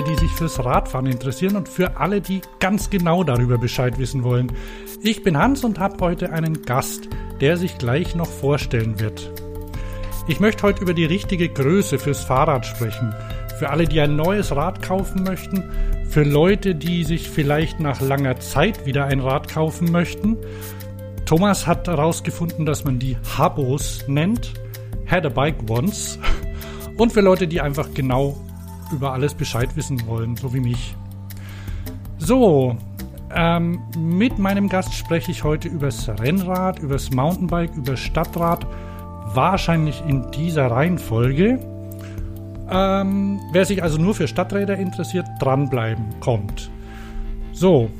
alle, die sich fürs Radfahren interessieren und für alle, die ganz genau darüber Bescheid wissen wollen. Ich bin Hans und habe heute einen Gast, der sich gleich noch vorstellen wird. Ich möchte heute über die richtige Größe fürs Fahrrad sprechen. Für alle, die ein neues Rad kaufen möchten, für Leute, die sich vielleicht nach langer Zeit wieder ein Rad kaufen möchten. Thomas hat herausgefunden, dass man die Habos nennt. Had a Bike Once. Und für Leute, die einfach genau über alles Bescheid wissen wollen, so wie mich. So, ähm, mit meinem Gast spreche ich heute übers Rennrad, übers Mountainbike, übers Stadtrad, wahrscheinlich in dieser Reihenfolge. Ähm, wer sich also nur für Stadträder interessiert, dranbleiben, kommt. So,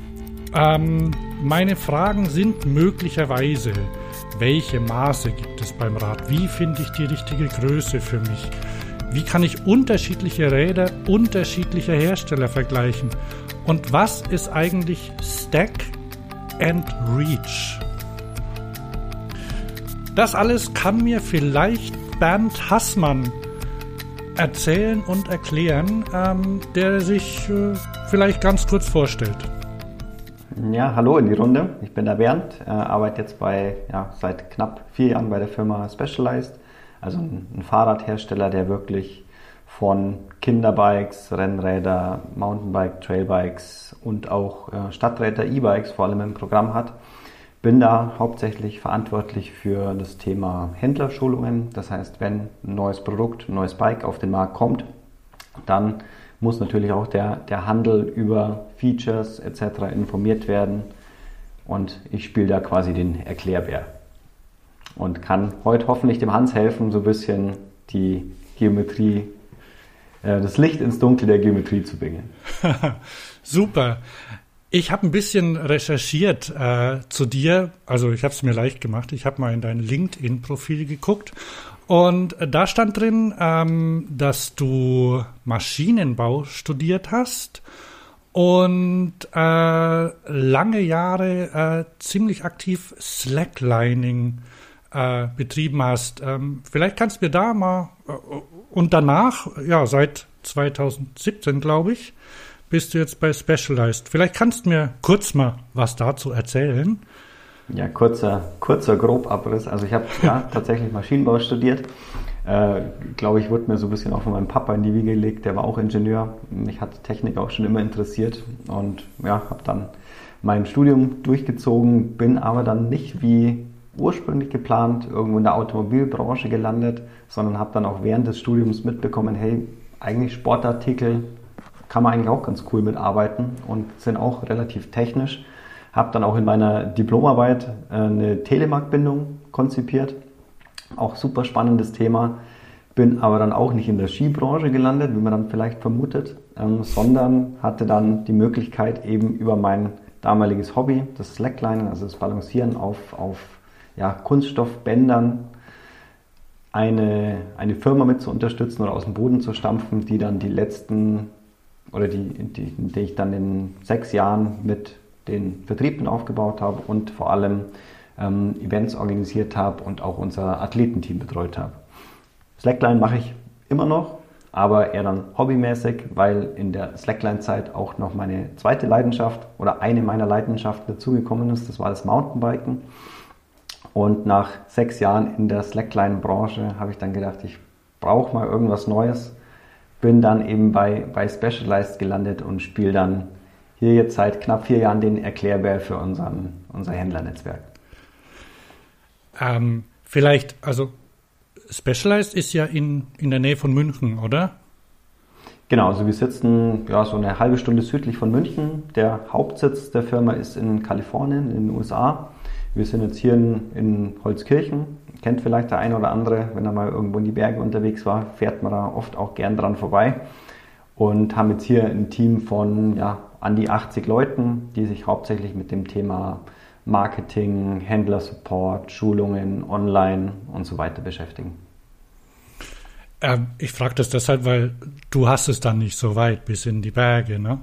ähm, meine Fragen sind möglicherweise, welche Maße gibt es beim Rad? Wie finde ich die richtige Größe für mich? Wie kann ich unterschiedliche Räder unterschiedlicher Hersteller vergleichen? Und was ist eigentlich Stack and Reach? Das alles kann mir vielleicht Bernd Hassmann erzählen und erklären, ähm, der sich äh, vielleicht ganz kurz vorstellt. Ja, hallo in die Runde. Ich bin der Bernd, äh, arbeite jetzt bei, ja, seit knapp vier Jahren bei der Firma Specialized also ein, ein Fahrradhersteller, der wirklich von Kinderbikes, Rennräder, Mountainbike, Trailbikes und auch äh, Stadträder, E-Bikes vor allem im Programm hat. Bin da hauptsächlich verantwortlich für das Thema Händlerschulungen. Das heißt, wenn ein neues Produkt, ein neues Bike auf den Markt kommt, dann muss natürlich auch der, der Handel über Features etc. informiert werden. Und ich spiele da quasi den Erklärbär und kann heute hoffentlich dem Hans helfen, so ein bisschen die Geometrie, äh, das Licht ins Dunkel der Geometrie zu bringen. Super. Ich habe ein bisschen recherchiert äh, zu dir. Also ich habe es mir leicht gemacht. Ich habe mal in dein LinkedIn-Profil geguckt und da stand drin, ähm, dass du Maschinenbau studiert hast und äh, lange Jahre äh, ziemlich aktiv Slacklining äh, betrieben hast. Ähm, vielleicht kannst du mir da mal äh, und danach, ja, seit 2017, glaube ich, bist du jetzt bei Specialized. Vielleicht kannst du mir kurz mal was dazu erzählen. Ja, kurzer, kurzer Grobabriss. Also ich habe ja tatsächlich Maschinenbau studiert. Äh, glaube ich, wurde mir so ein bisschen auch von meinem Papa in die Wiege gelegt. Der war auch Ingenieur. Mich hat Technik auch schon immer interessiert und ja, habe dann mein Studium durchgezogen, bin aber dann nicht wie ursprünglich geplant, irgendwo in der Automobilbranche gelandet, sondern habe dann auch während des Studiums mitbekommen, hey, eigentlich Sportartikel kann man eigentlich auch ganz cool mitarbeiten und sind auch relativ technisch. Habe dann auch in meiner Diplomarbeit äh, eine Telemark-Bindung konzipiert. Auch super spannendes Thema. Bin aber dann auch nicht in der Skibranche gelandet, wie man dann vielleicht vermutet, ähm, sondern hatte dann die Möglichkeit eben über mein damaliges Hobby, das Slackline, also das Balancieren auf, auf ja, Kunststoffbändern eine, eine Firma mit zu unterstützen oder aus dem Boden zu stampfen, die dann die letzten oder die, die, die ich dann in sechs Jahren mit den Vertrieben aufgebaut habe und vor allem ähm, Events organisiert habe und auch unser Athletenteam betreut habe. Slackline mache ich immer noch, aber eher dann hobbymäßig, weil in der Slackline-Zeit auch noch meine zweite Leidenschaft oder eine meiner Leidenschaften dazugekommen ist. Das war das Mountainbiken. Und nach sechs Jahren in der Slackline-Branche habe ich dann gedacht, ich brauche mal irgendwas Neues. Bin dann eben bei, bei Specialized gelandet und spiele dann hier jetzt seit knapp vier Jahren den Erklärbär für unseren, unser Händlernetzwerk. Ähm, vielleicht, also Specialized ist ja in, in der Nähe von München, oder? Genau, also wir sitzen ja, so eine halbe Stunde südlich von München. Der Hauptsitz der Firma ist in Kalifornien, in den USA. Wir sind jetzt hier in, in Holzkirchen. Kennt vielleicht der eine oder andere, wenn er mal irgendwo in die Berge unterwegs war, fährt man da oft auch gern dran vorbei. Und haben jetzt hier ein Team von ja, an die 80 Leuten, die sich hauptsächlich mit dem Thema Marketing, Händlersupport, Schulungen, Online und so weiter beschäftigen. Ähm, ich frage das deshalb, weil du hast es dann nicht so weit bis in die Berge, ne?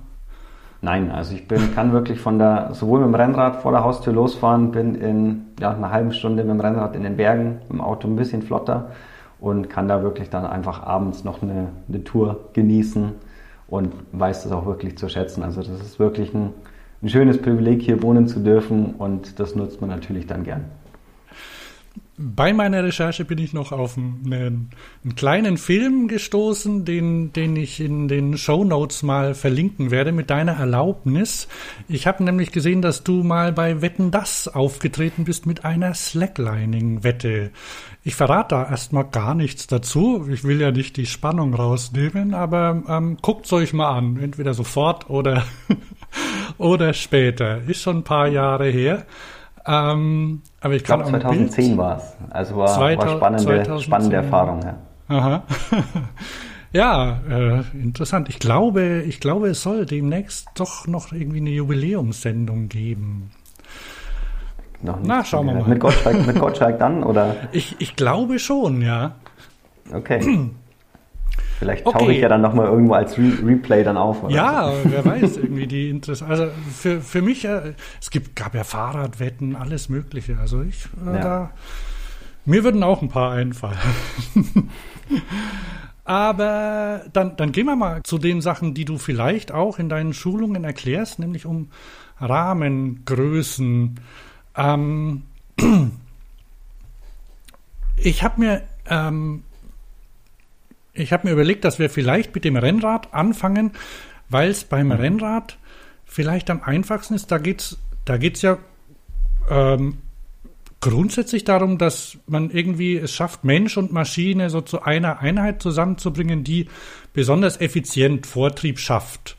Nein, also ich bin, kann wirklich von der, sowohl mit dem Rennrad vor der Haustür losfahren, bin in ja, einer halben Stunde mit dem Rennrad in den Bergen, dem Auto ein bisschen flotter und kann da wirklich dann einfach abends noch eine, eine Tour genießen und weiß das auch wirklich zu schätzen. Also das ist wirklich ein, ein schönes Privileg, hier wohnen zu dürfen und das nutzt man natürlich dann gern bei meiner Recherche bin ich noch auf einen, einen, kleinen Film gestoßen, den, den ich in den Show Notes mal verlinken werde, mit deiner Erlaubnis. Ich habe nämlich gesehen, dass du mal bei Wetten Das aufgetreten bist mit einer Slacklining-Wette. Ich verrate da erstmal gar nichts dazu. Ich will ja nicht die Spannung rausnehmen, aber ähm, guckt's euch mal an. Entweder sofort oder, oder später. Ist schon ein paar Jahre her. Ähm, aber ich, ich glaube, 2010 war es. Also war, 2000, war spannende, spannende Erfahrung. Ja. Aha. ja, äh, interessant. Ich glaube, ich glaube, es soll demnächst doch noch irgendwie eine Jubiläumssendung geben. Noch nicht Na, schauen wir mal. Mit Gottschalk, mit Gottschalk dann, oder? Ich, ich glaube schon, ja. Okay. Vielleicht okay. tauche ich ja dann nochmal irgendwo als Re Replay dann auf. ja, so. wer weiß, irgendwie die Interesse. Also für, für mich, äh, es gibt, gab ja Fahrradwetten, alles Mögliche. Also ich, äh, ja. da, mir würden auch ein paar einfallen. Aber dann, dann gehen wir mal zu den Sachen, die du vielleicht auch in deinen Schulungen erklärst, nämlich um Rahmengrößen. Ähm, ich habe mir ähm, ich habe mir überlegt, dass wir vielleicht mit dem Rennrad anfangen, weil es beim mhm. Rennrad vielleicht am einfachsten ist. Da geht's, da geht's ja ähm, grundsätzlich darum, dass man irgendwie es schafft, Mensch und Maschine so zu einer Einheit zusammenzubringen, die besonders effizient Vortrieb schafft.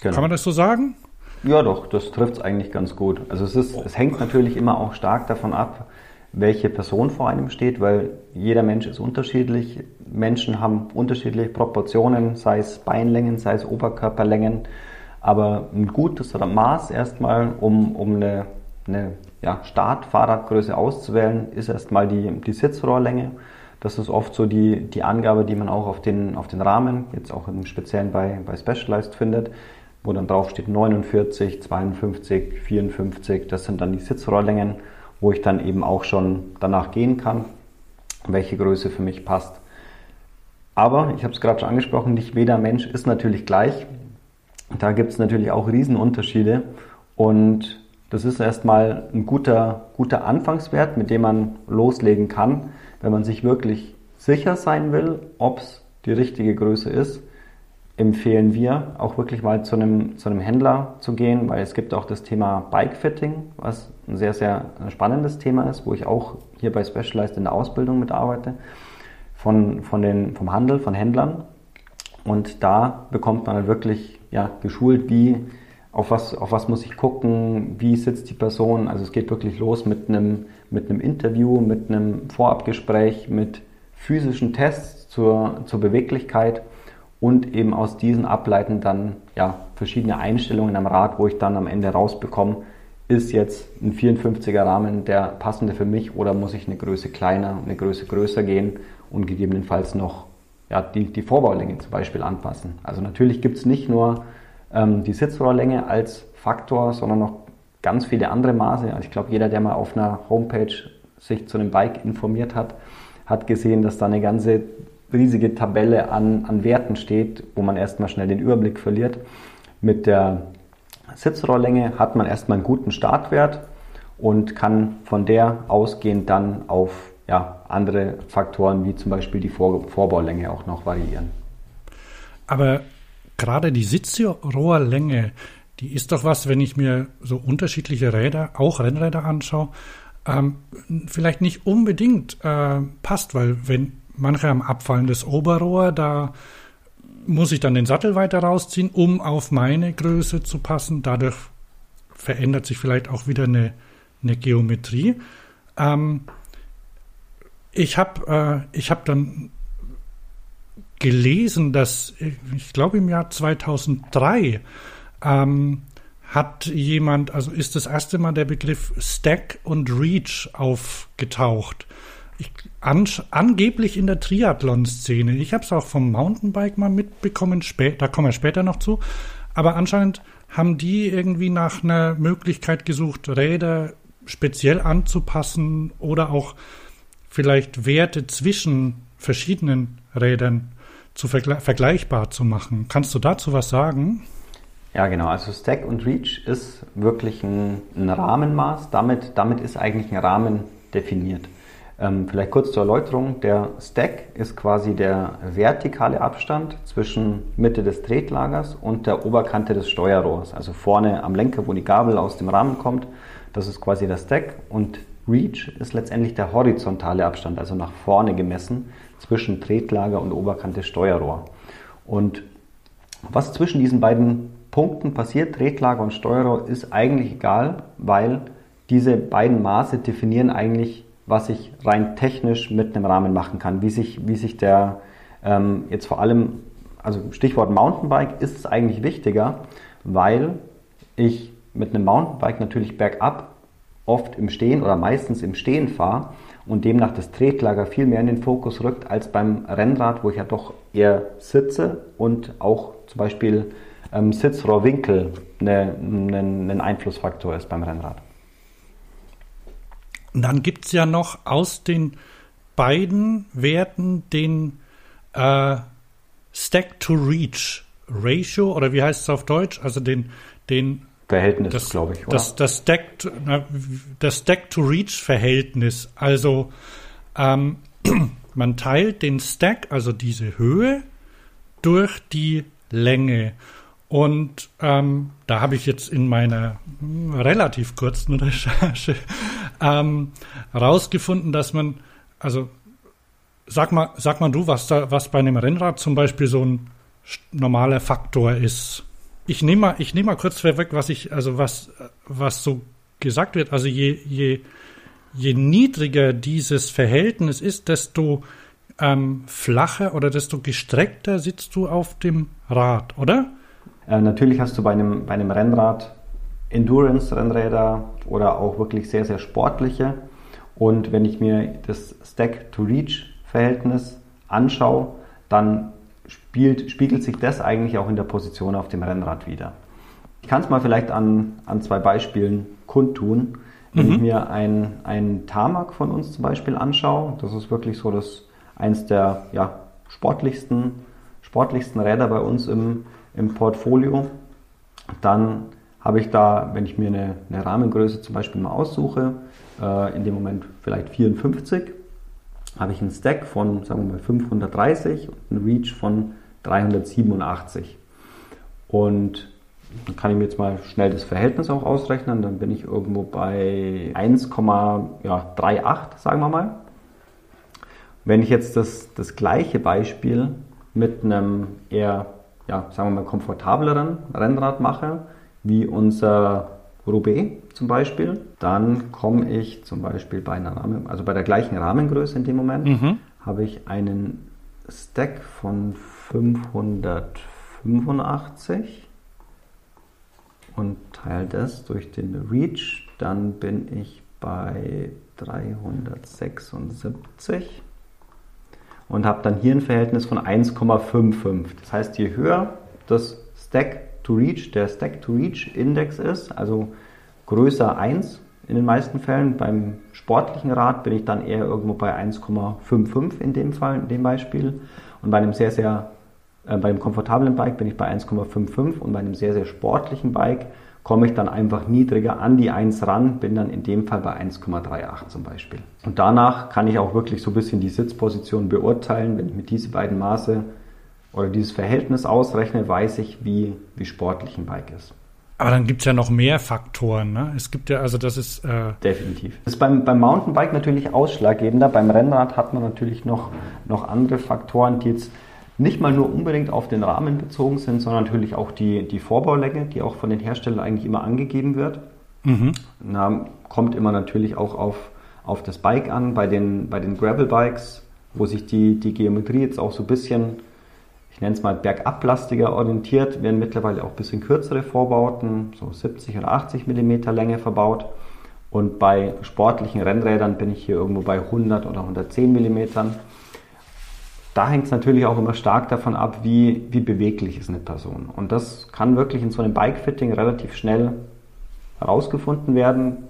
Genau. Kann man das so sagen? Ja, doch, das trifft es eigentlich ganz gut. Also es ist, es hängt natürlich immer auch stark davon ab, welche Person vor einem steht, weil jeder Mensch ist unterschiedlich. Menschen haben unterschiedliche Proportionen, sei es Beinlängen, sei es Oberkörperlängen. Aber ein gutes Maß erstmal, um, um eine, eine ja, Startfahrradgröße auszuwählen, ist erstmal die, die Sitzrohrlänge. Das ist oft so die, die Angabe, die man auch auf den, auf den Rahmen, jetzt auch im Speziellen bei, bei Specialized findet, wo dann drauf steht 49, 52, 54, das sind dann die Sitzrohrlängen wo ich dann eben auch schon danach gehen kann, welche Größe für mich passt. Aber, ich habe es gerade schon angesprochen, nicht jeder Mensch ist natürlich gleich. Da gibt es natürlich auch Riesenunterschiede und das ist erstmal ein guter, guter Anfangswert, mit dem man loslegen kann, wenn man sich wirklich sicher sein will, ob es die richtige Größe ist empfehlen wir auch wirklich mal zu einem, zu einem Händler zu gehen, weil es gibt auch das Thema Bike-Fitting, was ein sehr, sehr spannendes Thema ist, wo ich auch hier bei Specialized in der Ausbildung mitarbeite, von, von den, vom Handel, von Händlern. Und da bekommt man wirklich ja, geschult, wie, auf was, auf was muss ich gucken, wie sitzt die Person. Also es geht wirklich los mit einem, mit einem Interview, mit einem Vorabgespräch, mit physischen Tests zur, zur Beweglichkeit und eben aus diesen ableiten dann ja, verschiedene Einstellungen am Rad, wo ich dann am Ende rausbekomme, ist jetzt ein 54er Rahmen der passende für mich oder muss ich eine Größe kleiner, eine Größe größer gehen und gegebenenfalls noch ja, die, die Vorbaulänge zum Beispiel anpassen. Also natürlich gibt es nicht nur ähm, die Sitzrohrlänge als Faktor, sondern noch ganz viele andere Maße. Also ich glaube, jeder, der mal auf einer Homepage sich zu einem Bike informiert hat, hat gesehen, dass da eine ganze riesige Tabelle an, an Werten steht, wo man erstmal schnell den Überblick verliert. Mit der Sitzrohrlänge hat man erstmal einen guten Startwert und kann von der ausgehend dann auf ja, andere Faktoren wie zum Beispiel die Vor Vorbaulänge auch noch variieren. Aber gerade die Sitzrohrlänge, die ist doch was, wenn ich mir so unterschiedliche Räder, auch Rennräder anschaue, ähm, vielleicht nicht unbedingt äh, passt, weil wenn manche haben abfallendes Oberrohr, da muss ich dann den Sattel weiter rausziehen, um auf meine Größe zu passen. Dadurch verändert sich vielleicht auch wieder eine, eine Geometrie. Ähm, ich habe äh, hab dann gelesen, dass ich glaube im Jahr 2003 ähm, hat jemand, also ist das erste Mal der Begriff Stack und Reach aufgetaucht ich, an, angeblich in der Triathlon-Szene. Ich habe es auch vom Mountainbike mal mitbekommen, da kommen wir später noch zu. Aber anscheinend haben die irgendwie nach einer Möglichkeit gesucht, Räder speziell anzupassen oder auch vielleicht Werte zwischen verschiedenen Rädern zu vergle vergleichbar zu machen. Kannst du dazu was sagen? Ja, genau. Also Stack und Reach ist wirklich ein, ein Rahmenmaß. Damit, damit ist eigentlich ein Rahmen definiert. Ähm, vielleicht kurz zur Erläuterung. Der Stack ist quasi der vertikale Abstand zwischen Mitte des Tretlagers und der Oberkante des Steuerrohrs. Also vorne am Lenker, wo die Gabel aus dem Rahmen kommt. Das ist quasi der Stack. Und Reach ist letztendlich der horizontale Abstand, also nach vorne gemessen, zwischen Tretlager und Oberkante Steuerrohr. Und was zwischen diesen beiden Punkten passiert, Tretlager und Steuerrohr, ist eigentlich egal, weil diese beiden Maße definieren eigentlich was ich rein technisch mit einem Rahmen machen kann. Wie sich, wie sich der ähm, jetzt vor allem, also Stichwort Mountainbike, ist es eigentlich wichtiger, weil ich mit einem Mountainbike natürlich bergab oft im Stehen oder meistens im Stehen fahre und demnach das Tretlager viel mehr in den Fokus rückt als beim Rennrad, wo ich ja doch eher sitze und auch zum Beispiel ähm, Sitzrohrwinkel eine, eine, ein Einflussfaktor ist beim Rennrad. Und dann gibt es ja noch aus den beiden Werten den äh, Stack-to-Reach-Ratio, oder wie heißt es auf Deutsch? Also den, den Verhältnis, glaube ich. Oder? Das, das Stack-to-Reach-Verhältnis. Also ähm, man teilt den Stack, also diese Höhe, durch die Länge. Und ähm, da habe ich jetzt in meiner relativ kurzen Recherche ähm, rausgefunden, dass man, also sag mal, sag mal du, was da, was bei einem Rennrad zum Beispiel so ein normaler Faktor ist. Ich nehme mal, ich nehme mal kurz vorweg, was ich, also was, was so gesagt wird. Also je, je, je niedriger dieses Verhältnis ist, desto ähm, flacher oder desto gestreckter sitzt du auf dem Rad, oder? Äh, natürlich hast du bei einem, bei einem Rennrad Endurance-Rennräder oder auch wirklich sehr, sehr sportliche. Und wenn ich mir das Stack-to-Reach-Verhältnis anschaue, dann spielt, spiegelt sich das eigentlich auch in der Position auf dem Rennrad wieder. Ich kann es mal vielleicht an, an zwei Beispielen kundtun. Wenn mhm. ich mir ein, ein Tarmac von uns zum Beispiel anschaue, das ist wirklich so das eins der ja, sportlichsten, sportlichsten Räder bei uns im, im Portfolio, dann habe ich da, wenn ich mir eine, eine Rahmengröße zum Beispiel mal aussuche, äh, in dem Moment vielleicht 54, habe ich einen Stack von, sagen wir mal, 530 und einen Reach von 387. Und dann kann ich mir jetzt mal schnell das Verhältnis auch ausrechnen. Dann bin ich irgendwo bei 1,38, sagen wir mal. Wenn ich jetzt das, das gleiche Beispiel mit einem eher ja, sagen wir mal, komfortableren Rennrad mache, wie unser Roubaix zum Beispiel, dann komme ich zum Beispiel bei einer Rahmen, also bei der gleichen Rahmengröße in dem Moment, mhm. habe ich einen Stack von 585 und teile das durch den Reach, dann bin ich bei 376 und habe dann hier ein Verhältnis von 1,55. Das heißt, je höher das Stack to Reach, der Stack to Reach Index ist, also größer 1 in den meisten Fällen, beim sportlichen Rad bin ich dann eher irgendwo bei 1,55 in dem Fall, in dem Beispiel. Und bei einem sehr, sehr, äh, bei einem komfortablen Bike bin ich bei 1,55 und bei einem sehr, sehr sportlichen Bike komme ich dann einfach niedriger an die 1 ran, bin dann in dem Fall bei 1,38 zum Beispiel. Und danach kann ich auch wirklich so ein bisschen die Sitzposition beurteilen. Wenn ich mit diesen beiden Maße oder dieses Verhältnis ausrechne, weiß ich, wie, wie sportlich ein Bike ist. Aber dann gibt es ja noch mehr Faktoren. Ne? Es gibt ja, also das ist. Äh Definitiv. Das ist beim, beim Mountainbike natürlich ausschlaggebender. Beim Rennrad hat man natürlich noch, noch andere Faktoren, die jetzt nicht mal nur unbedingt auf den Rahmen bezogen sind, sondern natürlich auch die, die Vorbaulänge, die auch von den Herstellern eigentlich immer angegeben wird. Mhm. Na, kommt immer natürlich auch auf, auf das Bike an. Bei den, bei den Gravel-Bikes, wo sich die, die Geometrie jetzt auch so ein bisschen, ich nenne es mal bergablastiger orientiert, werden mittlerweile auch ein bisschen kürzere Vorbauten, so 70 oder 80 mm Länge verbaut. Und bei sportlichen Rennrädern bin ich hier irgendwo bei 100 oder 110 Millimetern da hängt es natürlich auch immer stark davon ab, wie, wie beweglich ist eine Person. Und das kann wirklich in so einem Bike-Fitting relativ schnell herausgefunden werden.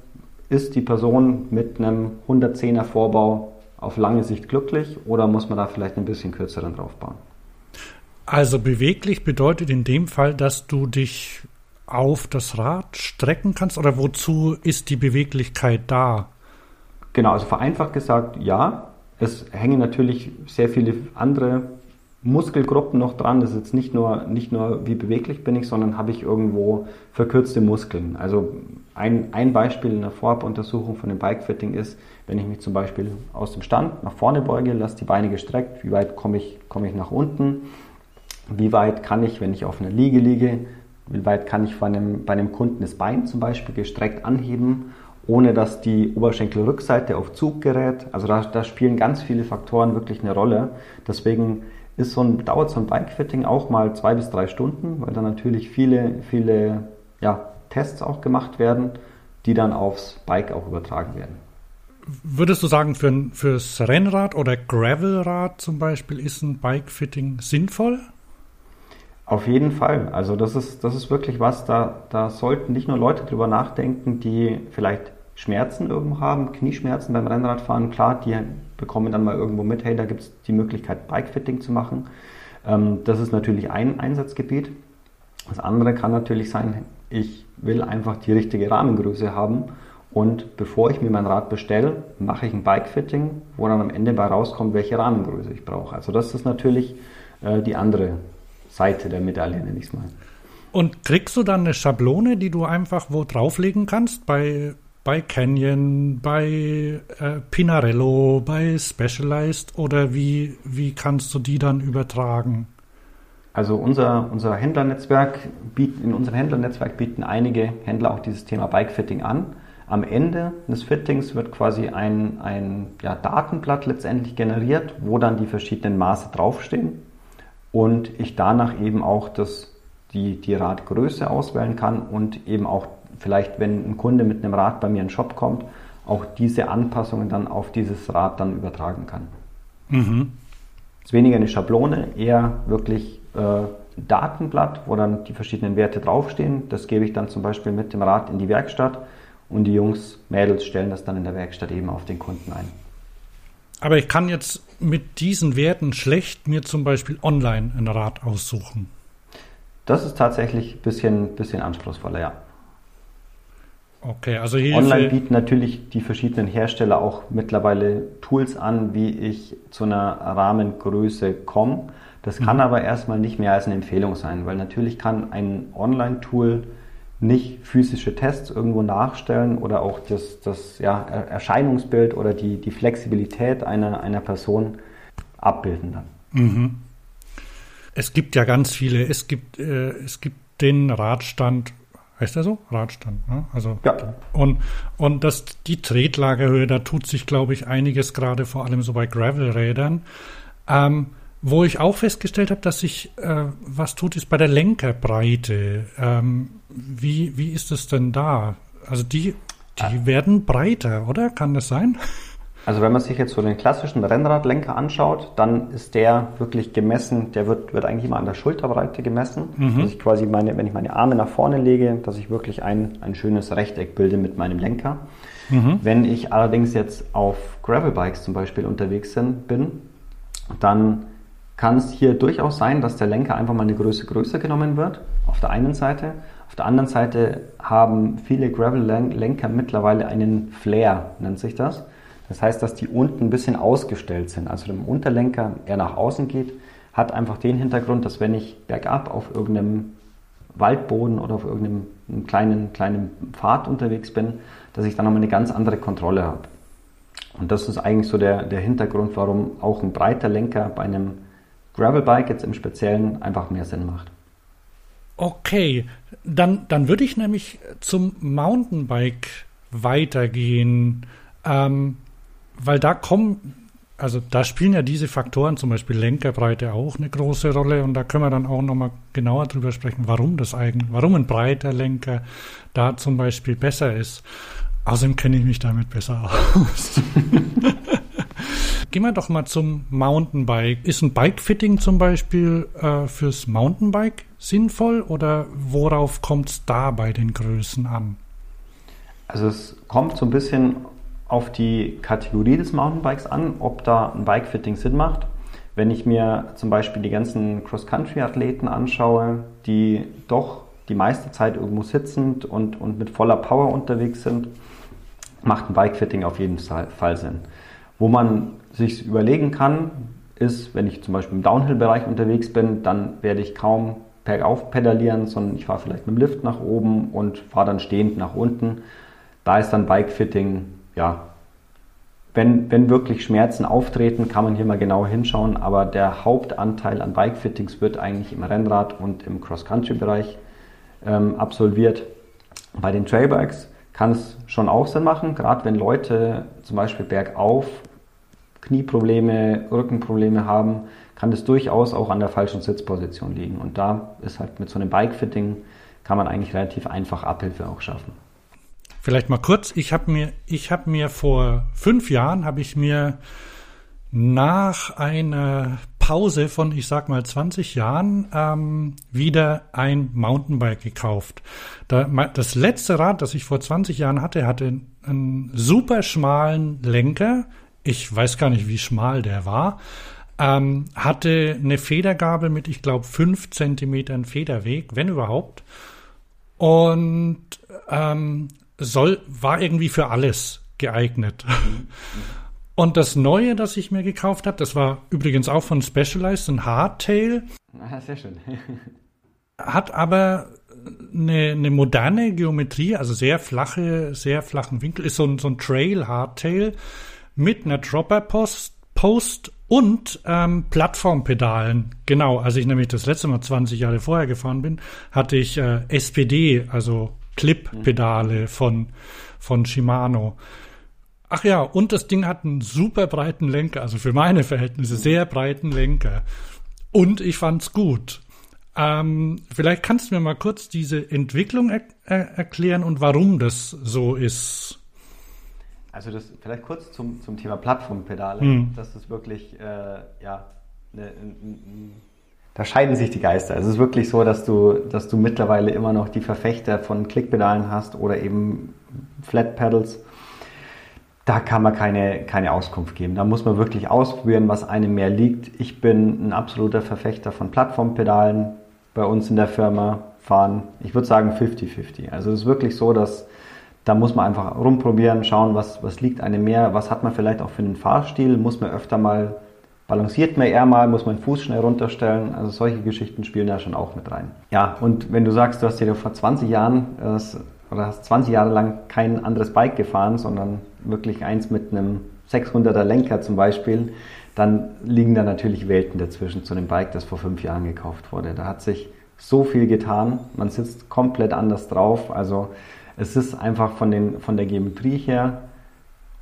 Ist die Person mit einem 110er Vorbau auf lange Sicht glücklich oder muss man da vielleicht ein bisschen kürzeren draufbauen? Also beweglich bedeutet in dem Fall, dass du dich auf das Rad strecken kannst oder wozu ist die Beweglichkeit da? Genau, also vereinfacht gesagt, ja. Es hängen natürlich sehr viele andere Muskelgruppen noch dran. Das ist jetzt nicht nur, nicht nur, wie beweglich bin ich, sondern habe ich irgendwo verkürzte Muskeln. Also ein, ein Beispiel in der Vorabuntersuchung von dem Bikefitting ist, wenn ich mich zum Beispiel aus dem Stand nach vorne beuge, lasse die Beine gestreckt, wie weit komme ich, komme ich nach unten, wie weit kann ich, wenn ich auf einer Liege liege, wie weit kann ich bei einem, bei einem Kunden das Bein zum Beispiel gestreckt anheben, ohne dass die Oberschenkelrückseite auf Zug gerät. Also da, da spielen ganz viele Faktoren wirklich eine Rolle. Deswegen ist so ein, dauert so ein Bikefitting auch mal zwei bis drei Stunden, weil dann natürlich viele, viele ja, Tests auch gemacht werden, die dann aufs Bike auch übertragen werden. Würdest du sagen, für, fürs Rennrad oder Gravelrad zum Beispiel ist ein Bikefitting sinnvoll? Auf jeden Fall. Also das ist, das ist wirklich was, da, da sollten nicht nur Leute drüber nachdenken, die vielleicht Schmerzen irgendwo haben, Knieschmerzen beim Rennradfahren. Klar, die bekommen dann mal irgendwo mit, hey, da gibt es die Möglichkeit, Bikefitting zu machen. Ähm, das ist natürlich ein Einsatzgebiet. Das andere kann natürlich sein, ich will einfach die richtige Rahmengröße haben und bevor ich mir mein Rad bestelle, mache ich ein Bikefitting, wo dann am Ende bei rauskommt, welche Rahmengröße ich brauche. Also das ist natürlich äh, die andere Seite der Medaille, nenne ich es mal. Und kriegst du dann eine Schablone, die du einfach wo drauflegen kannst? Bei, bei Canyon, bei äh, Pinarello, bei Specialized oder wie, wie kannst du die dann übertragen? Also unser, unser Händlernetzwerk, biet, in unserem Händlernetzwerk bieten einige Händler auch dieses Thema Bikefitting an. Am Ende des Fittings wird quasi ein, ein ja, Datenblatt letztendlich generiert, wo dann die verschiedenen Maße draufstehen und ich danach eben auch das, die, die Radgröße auswählen kann und eben auch vielleicht, wenn ein Kunde mit einem Rad bei mir in den Shop kommt, auch diese Anpassungen dann auf dieses Rad dann übertragen kann. Mhm. ist weniger eine Schablone, eher wirklich äh, ein Datenblatt, wo dann die verschiedenen Werte draufstehen. Das gebe ich dann zum Beispiel mit dem Rad in die Werkstatt und die Jungs, Mädels stellen das dann in der Werkstatt eben auf den Kunden ein. Aber ich kann jetzt mit diesen Werten schlecht mir zum Beispiel online ein Rad aussuchen. Das ist tatsächlich ein bisschen, bisschen anspruchsvoller, ja. Okay, also Hilfe. Online bieten natürlich die verschiedenen Hersteller auch mittlerweile Tools an, wie ich zu einer Rahmengröße komme. Das kann mhm. aber erstmal nicht mehr als eine Empfehlung sein, weil natürlich kann ein Online-Tool nicht physische Tests irgendwo nachstellen oder auch das, das ja, Erscheinungsbild oder die, die Flexibilität einer, einer Person abbilden dann. Mhm. Es gibt ja ganz viele, es gibt, äh, es gibt den Radstand, heißt der so? Radstand, ne? Also ja. und, und das, die Tretlagerhöhe, da tut sich, glaube ich, einiges gerade vor allem so bei Gravelrädern. Ähm, wo ich auch festgestellt habe, dass sich äh, was tut, ist bei der Lenkerbreite. Ähm, wie, wie ist es denn da? Also die, die ah. werden breiter, oder? Kann das sein? Also wenn man sich jetzt so den klassischen Rennradlenker anschaut, dann ist der wirklich gemessen, der wird, wird eigentlich immer an der Schulterbreite gemessen. Mhm. Dass ich quasi meine, wenn ich meine Arme nach vorne lege, dass ich wirklich ein, ein schönes Rechteck bilde mit meinem Lenker. Mhm. Wenn ich allerdings jetzt auf Gravelbikes zum Beispiel unterwegs bin, dann kann es hier durchaus sein, dass der Lenker einfach mal eine Größe größer genommen wird, auf der einen Seite. Auf der anderen Seite haben viele Gravel-Lenker mittlerweile einen Flare, nennt sich das. Das heißt, dass die unten ein bisschen ausgestellt sind. Also der Unterlenker eher nach außen geht, hat einfach den Hintergrund, dass wenn ich bergab auf irgendeinem Waldboden oder auf irgendeinem kleinen, kleinen Pfad unterwegs bin, dass ich dann nochmal eine ganz andere Kontrolle habe. Und das ist eigentlich so der, der Hintergrund, warum auch ein breiter Lenker bei einem Gravelbike jetzt im Speziellen einfach mehr Sinn macht. Okay, dann, dann würde ich nämlich zum Mountainbike weitergehen, ähm, weil da kommen, also da spielen ja diese Faktoren, zum Beispiel Lenkerbreite, auch eine große Rolle und da können wir dann auch nochmal genauer drüber sprechen, warum das eigentlich, warum ein breiter Lenker da zum Beispiel besser ist. Außerdem kenne ich mich damit besser aus. Gehen wir doch mal zum Mountainbike. Ist ein Bikefitting zum Beispiel äh, fürs Mountainbike sinnvoll oder worauf kommt es da bei den Größen an? Also es kommt so ein bisschen auf die Kategorie des Mountainbikes an, ob da ein Bikefitting Sinn macht. wenn ich mir zum Beispiel die ganzen Cross-Country-Athleten anschaue, die doch die meiste Zeit irgendwo sitzend und, und mit voller Power unterwegs sind, macht ein Bikefitting auf jeden Fall Sinn. Wo man sich überlegen kann, ist, wenn ich zum Beispiel im Downhill-Bereich unterwegs bin, dann werde ich kaum bergauf pedalieren, sondern ich fahre vielleicht mit dem Lift nach oben und fahre dann stehend nach unten. Da ist dann Bikefitting, ja, wenn, wenn wirklich Schmerzen auftreten, kann man hier mal genau hinschauen, aber der Hauptanteil an Bikefittings wird eigentlich im Rennrad und im Cross-Country-Bereich ähm, absolviert. Bei den Trailbikes kann es schon auch Sinn machen, gerade wenn Leute zum Beispiel bergauf Knieprobleme, Rückenprobleme haben, kann das durchaus auch an der falschen Sitzposition liegen. Und da ist halt mit so einem Bike-Fitting kann man eigentlich relativ einfach Abhilfe auch schaffen. Vielleicht mal kurz, ich habe mir, ich habe mir vor fünf Jahren habe ich mir nach einer Pause von, ich sag mal, 20 Jahren ähm, wieder ein Mountainbike gekauft. Da, das letzte Rad, das ich vor 20 Jahren hatte, hatte einen super schmalen Lenker, ich weiß gar nicht, wie schmal der war, ähm, hatte eine Federgabel mit, ich glaube, fünf Zentimetern Federweg, wenn überhaupt. Und ähm, soll, war irgendwie für alles geeignet. Und das Neue, das ich mir gekauft habe, das war übrigens auch von Specialized, ein Hardtail. Ah, sehr schön. hat aber eine, eine moderne Geometrie, also sehr flache, sehr flachen Winkel, ist so ein, so ein Trail Hardtail mit einer Dropper Post, Post und ähm, Plattformpedalen. Genau, als ich nämlich das letzte Mal 20 Jahre vorher gefahren bin, hatte ich äh, SPD, also Clip-Pedale von, von Shimano. Ach ja, und das Ding hat einen super breiten Lenker, also für meine Verhältnisse sehr breiten Lenker. Und ich fand's gut. Ähm, vielleicht kannst du mir mal kurz diese Entwicklung er er erklären und warum das so ist. Also das vielleicht kurz zum, zum Thema Plattformpedale. Mhm. Das ist wirklich, äh, ja, ne, ne, da scheiden sich die Geister. Es ist wirklich so, dass du, dass du mittlerweile immer noch die Verfechter von Klickpedalen hast oder eben Flat Pedals. Da kann man keine, keine Auskunft geben. Da muss man wirklich ausprobieren, was einem mehr liegt. Ich bin ein absoluter Verfechter von Plattformpedalen. Bei uns in der Firma fahren, ich würde sagen 50-50. Also es ist wirklich so, dass da muss man einfach rumprobieren, schauen, was, was liegt einem mehr, was hat man vielleicht auch für einen Fahrstil, muss man öfter mal, balanciert man eher mal, muss man den Fuß schnell runterstellen, also solche Geschichten spielen da schon auch mit rein. Ja, und wenn du sagst, du hast dir vor 20 Jahren äh, oder hast 20 Jahre lang kein anderes Bike gefahren, sondern wirklich eins mit einem 600er Lenker zum Beispiel, dann liegen da natürlich Welten dazwischen zu dem Bike, das vor fünf Jahren gekauft wurde. Da hat sich so viel getan, man sitzt komplett anders drauf, also es ist einfach von, den, von der Geometrie her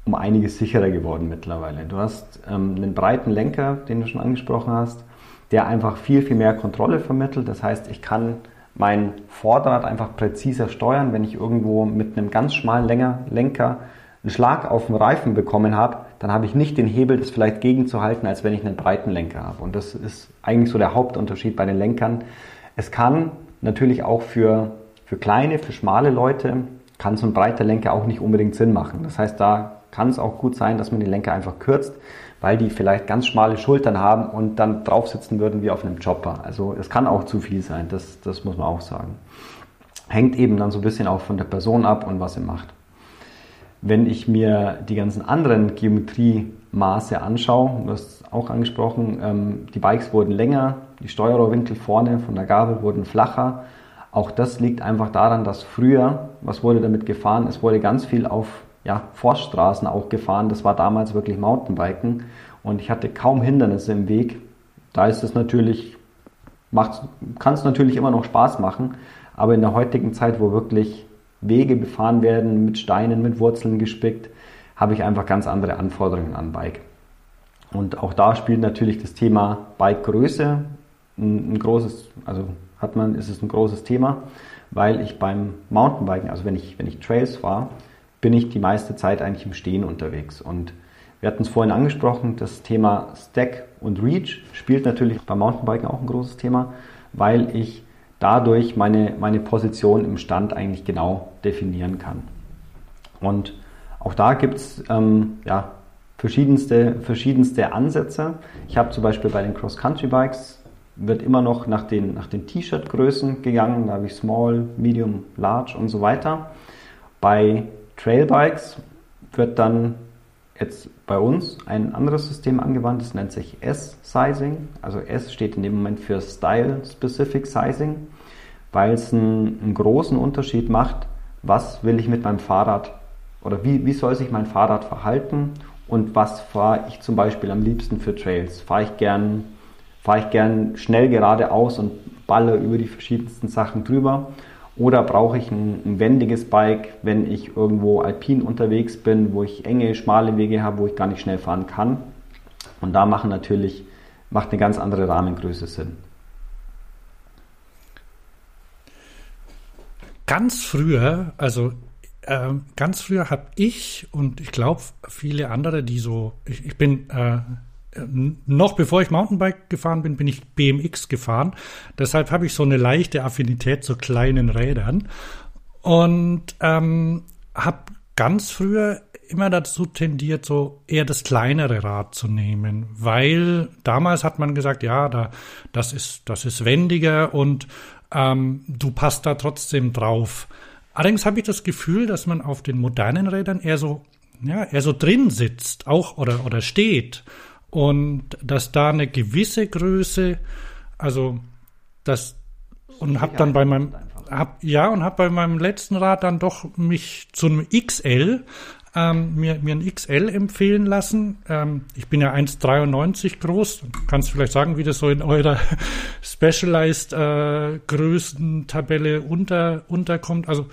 um einiges sicherer geworden mittlerweile. Du hast ähm, einen breiten Lenker, den du schon angesprochen hast, der einfach viel, viel mehr Kontrolle vermittelt. Das heißt, ich kann mein Vorderrad einfach präziser steuern. Wenn ich irgendwo mit einem ganz schmalen Lenker einen Schlag auf den Reifen bekommen habe, dann habe ich nicht den Hebel, das vielleicht gegenzuhalten, als wenn ich einen breiten Lenker habe. Und das ist eigentlich so der Hauptunterschied bei den Lenkern. Es kann natürlich auch für für kleine, für schmale Leute kann so ein breiter Lenker auch nicht unbedingt Sinn machen. Das heißt, da kann es auch gut sein, dass man den Lenker einfach kürzt, weil die vielleicht ganz schmale Schultern haben und dann drauf sitzen würden wie auf einem Chopper. Also es kann auch zu viel sein, das, das muss man auch sagen. Hängt eben dann so ein bisschen auch von der Person ab und was er macht. Wenn ich mir die ganzen anderen Geometriemaße anschaue, du hast auch angesprochen, ähm, die Bikes wurden länger, die Steuerrohrwinkel vorne von der Gabel wurden flacher auch das liegt einfach daran, dass früher, was wurde damit gefahren? Es wurde ganz viel auf ja, Forststraßen auch gefahren. Das war damals wirklich Mountainbiken und ich hatte kaum Hindernisse im Weg. Da ist es natürlich, kann es natürlich immer noch Spaß machen, aber in der heutigen Zeit, wo wirklich Wege befahren werden mit Steinen, mit Wurzeln gespickt, habe ich einfach ganz andere Anforderungen an Bike. Und auch da spielt natürlich das Thema Bikegröße ein, ein großes, also hat man, ist es ein großes Thema, weil ich beim Mountainbiken, also wenn ich, wenn ich Trails fahre, bin ich die meiste Zeit eigentlich im Stehen unterwegs. Und wir hatten es vorhin angesprochen, das Thema Stack und Reach spielt natürlich beim Mountainbiken auch ein großes Thema, weil ich dadurch meine, meine Position im Stand eigentlich genau definieren kann. Und auch da gibt es ähm, ja, verschiedenste, verschiedenste Ansätze. Ich habe zum Beispiel bei den Cross-Country-Bikes wird immer noch nach den, nach den T-Shirt-Größen gegangen. Da habe ich Small, Medium, Large und so weiter. Bei Trailbikes wird dann jetzt bei uns ein anderes System angewandt, das nennt sich S-Sizing. Also S steht in dem Moment für Style Specific Sizing, weil es einen, einen, großen Unterschied macht, was will ich mit meinem Fahrrad oder wie, wie soll sich mein Fahrrad verhalten und was fahre ich zum Beispiel am liebsten für Trails. Fahre ich gern, fahre ich gern schnell geradeaus und balle über die verschiedensten Sachen drüber oder brauche ich ein, ein, wendiges Bike, wenn ich irgendwo alpin unterwegs bin, wo ich enge, schmale Wege habe, wo ich gar nicht schnell fahren kann. Und da machen natürlich, macht eine ganz andere Rahmengröße Sinn. Ganz früher, also äh, ganz früher habe ich und ich glaube viele andere, die so, ich, ich bin äh, noch bevor ich Mountainbike gefahren bin, bin ich BMX gefahren. Deshalb habe ich so eine leichte Affinität zu kleinen Rädern und ähm, habe ganz früher immer dazu tendiert, so eher das kleinere Rad zu nehmen, weil damals hat man gesagt, ja, da, das ist, das ist wendiger und ähm, du passt da trotzdem drauf. Allerdings habe ich das Gefühl, dass man auf den modernen Rädern eher so, ja, eher so drin sitzt, auch oder, oder steht und dass da eine gewisse Größe, also das und habe dann bei meinem hab, ja und habe bei meinem letzten Rad dann doch mich zu einem XL ähm, mir, mir ein XL empfehlen lassen. Ähm, ich bin ja 1,93 groß. Kannst vielleicht sagen, wie das so in eurer Specialized äh, Größentabelle unter, unterkommt. Also